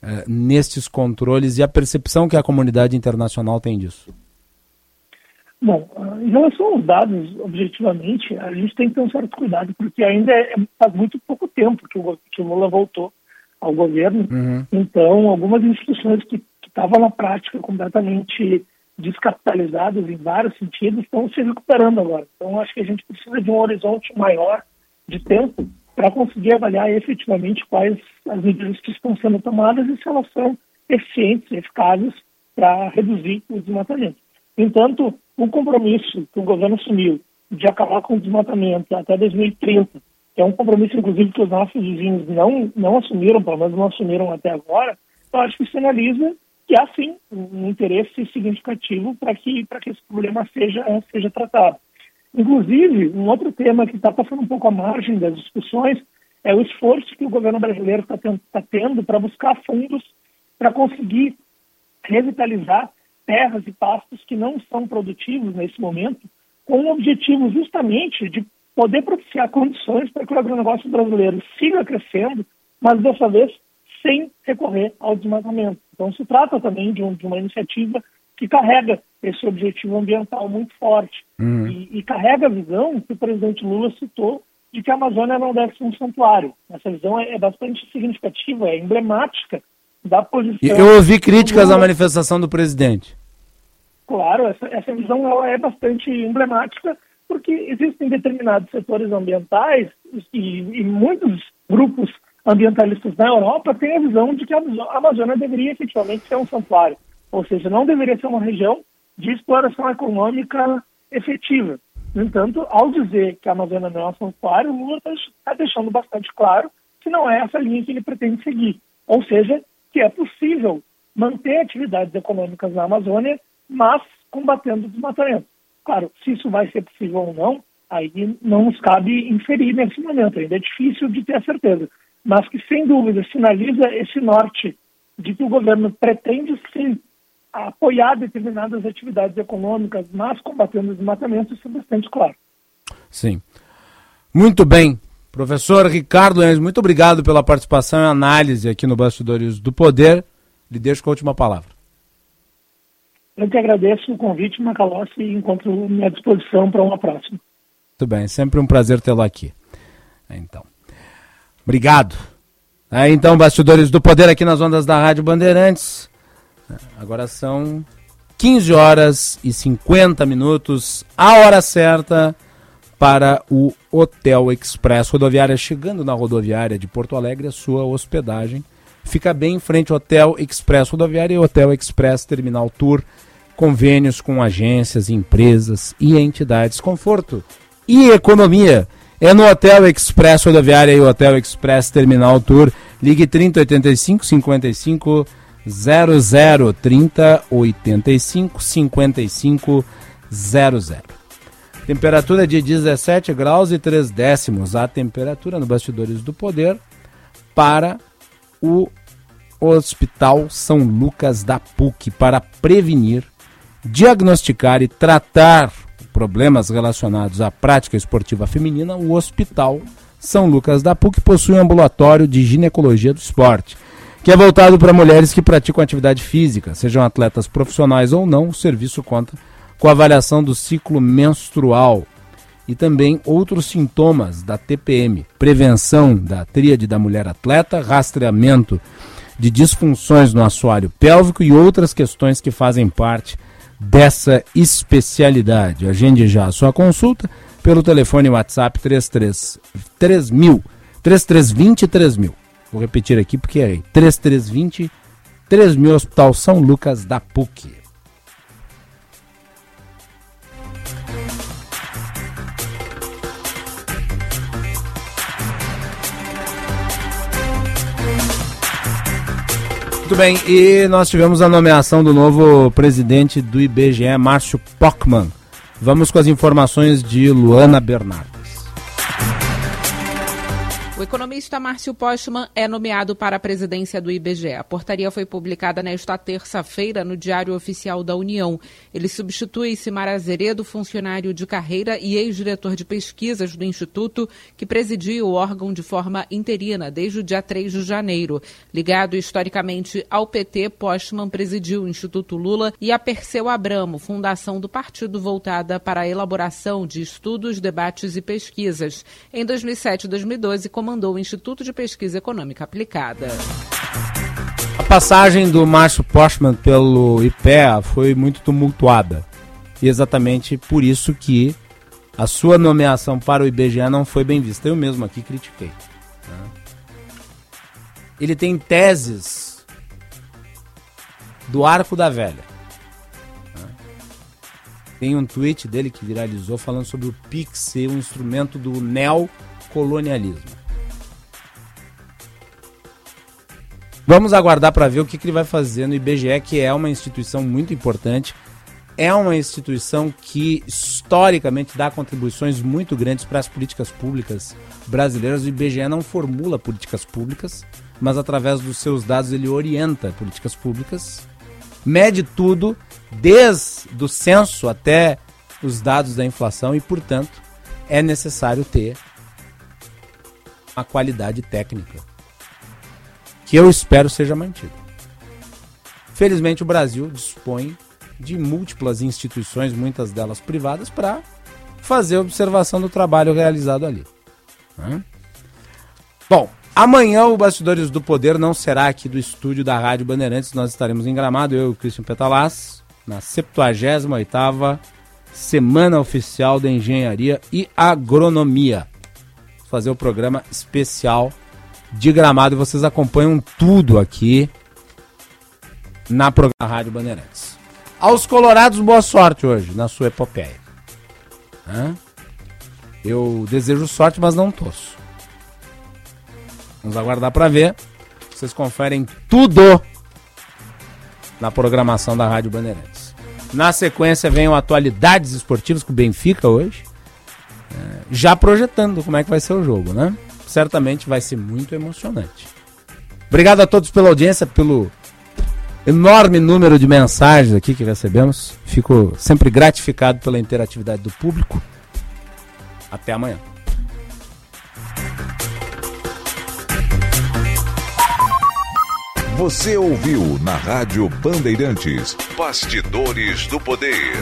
é, nestes controles e a percepção que a comunidade internacional tem disso? Bom, em relação aos dados, objetivamente, a gente tem que ter um certo cuidado, porque ainda é, faz muito pouco tempo que o, que o Lula voltou ao governo. Uhum. Então, algumas instituições que estavam na prática completamente descapitalizadas em vários sentidos estão se recuperando agora. Então, acho que a gente precisa de um horizonte maior de tempo para conseguir avaliar efetivamente quais as medidas que estão sendo tomadas e se elas são eficientes, eficazes para reduzir o desmatamento. Entanto, o compromisso que o governo assumiu de acabar com o desmatamento até 2030, que é um compromisso, inclusive, que os nossos vizinhos não, não assumiram, pelo menos não assumiram até agora, eu acho que sinaliza que há sim um interesse significativo para que, que esse problema seja, seja tratado. Inclusive, um outro tema que está passando um pouco à margem das discussões é o esforço que o governo brasileiro está tá tendo para buscar fundos para conseguir revitalizar terras e pastos que não são produtivos nesse momento, com o objetivo justamente de poder propiciar condições para que o agronegócio brasileiro siga crescendo, mas dessa vez sem recorrer ao desmatamento. Então, se trata também de, um, de uma iniciativa que carrega esse objetivo ambiental muito forte uhum. e, e, carrega a visão que o presidente Lula citou de que a Amazônia não deve ser um santuário. Essa visão é, é bastante significativa, é emblemática da posição. Eu ouvi críticas à manifestação do presidente. Claro, essa, essa visão é bastante emblemática porque existem determinados setores ambientais e, e muitos grupos ambientalistas na Europa têm a visão de que a Amazônia deveria efetivamente ser um santuário, ou seja, não deveria ser uma região de exploração econômica efetiva. No entanto, ao dizer que a Amazônia não é um santuário, Lula está deixando bastante claro que não é essa linha que ele pretende seguir. Ou seja, que é possível manter atividades econômicas na Amazônia, mas combatendo o desmatamento. Claro, se isso vai ser possível ou não, aí não nos cabe inferir nesse momento, ainda é difícil de ter a certeza mas que, sem dúvida, sinaliza esse norte de que o governo pretende, sim, apoiar determinadas atividades econômicas, mas combatendo o desmatamento, isso é bastante claro. Sim. Muito bem. Professor Ricardo Enzo, muito obrigado pela participação e análise aqui no Bastidores do Poder. Lhe deixo com a última palavra. Eu que agradeço o convite, Macalossi, e encontro minha disposição para uma próxima. Muito bem, sempre um prazer tê-lo aqui. Então. Obrigado. É, então, bastidores do poder aqui nas ondas da Rádio Bandeirantes. Agora são 15 horas e 50 minutos, a hora certa para o Hotel Express Rodoviária. Chegando na rodoviária de Porto Alegre, a sua hospedagem fica bem em frente ao Hotel Express Rodoviária e Hotel Express Terminal Tour. Convênios com agências, empresas e entidades. Conforto e economia é no Hotel Express Rodoviária e Hotel Express Terminal Tour. Ligue 3085 55 00 3085 55 00. Temperatura de 17 graus e 3 décimos. A temperatura no Bastidores do Poder para o Hospital São Lucas da PUC para prevenir, diagnosticar e tratar problemas relacionados à prática esportiva feminina, o Hospital São Lucas da PUC possui um ambulatório de ginecologia do esporte, que é voltado para mulheres que praticam atividade física, sejam atletas profissionais ou não. O serviço conta com avaliação do ciclo menstrual e também outros sintomas da TPM, prevenção da tríade da mulher atleta, rastreamento de disfunções no assoalho pélvico e outras questões que fazem parte dessa especialidade. Agende já a sua consulta pelo telefone WhatsApp 33 3000 3320 3000. Vou repetir aqui porque é 3320 3000 Hospital São Lucas da PUC. Muito bem, e nós tivemos a nomeação do novo presidente do IBGE, Márcio Pockman. Vamos com as informações de Luana Bernardes. O economista Márcio Postman é nomeado para a presidência do IBGE. A portaria foi publicada nesta terça-feira no Diário Oficial da União. Ele substitui Simar Azeredo, funcionário de carreira e ex-diretor de pesquisas do Instituto, que presidia o órgão de forma interina desde o dia 3 de janeiro. Ligado historicamente ao PT, Postman presidiu o Instituto Lula e a Perseu Abramo, fundação do partido voltada para a elaboração de estudos, debates e pesquisas. Em 2007 e 2012, comandou o Instituto de Pesquisa Econômica Aplicada. A passagem do Márcio Postman pelo IPEA foi muito tumultuada. E exatamente por isso que a sua nomeação para o IBGE não foi bem vista. Eu mesmo aqui critiquei. Né? Ele tem teses do Arco da Velha. Né? Tem um tweet dele que viralizou falando sobre o Pix ser um instrumento do neocolonialismo. Vamos aguardar para ver o que, que ele vai fazer no IBGE, que é uma instituição muito importante. É uma instituição que historicamente dá contribuições muito grandes para as políticas públicas brasileiras. O IBGE não formula políticas públicas, mas através dos seus dados ele orienta políticas públicas, mede tudo, desde o censo até os dados da inflação e, portanto, é necessário ter a qualidade técnica que eu espero seja mantido. Felizmente, o Brasil dispõe de múltiplas instituições, muitas delas privadas, para fazer observação do trabalho realizado ali. Bom, amanhã o Bastidores do Poder não será aqui do estúdio da Rádio Bandeirantes, nós estaremos em Gramado, eu e o Christian Petalaz, na 78ª Semana Oficial da Engenharia e Agronomia. Fazer o programa especial de Gramado e vocês acompanham tudo aqui na programa Rádio Bandeirantes. Aos Colorados, boa sorte hoje na sua epopeia. Hã? Eu desejo sorte, mas não torço. Vamos aguardar para ver. Vocês conferem tudo na programação da Rádio Bandeirantes. Na sequência o Atualidades Esportivas com o Benfica hoje. É, já projetando como é que vai ser o jogo, né? Certamente vai ser muito emocionante. Obrigado a todos pela audiência, pelo enorme número de mensagens aqui que recebemos. Fico sempre gratificado pela interatividade do público. Até amanhã. Você ouviu na Rádio Bandeirantes Bastidores do Poder.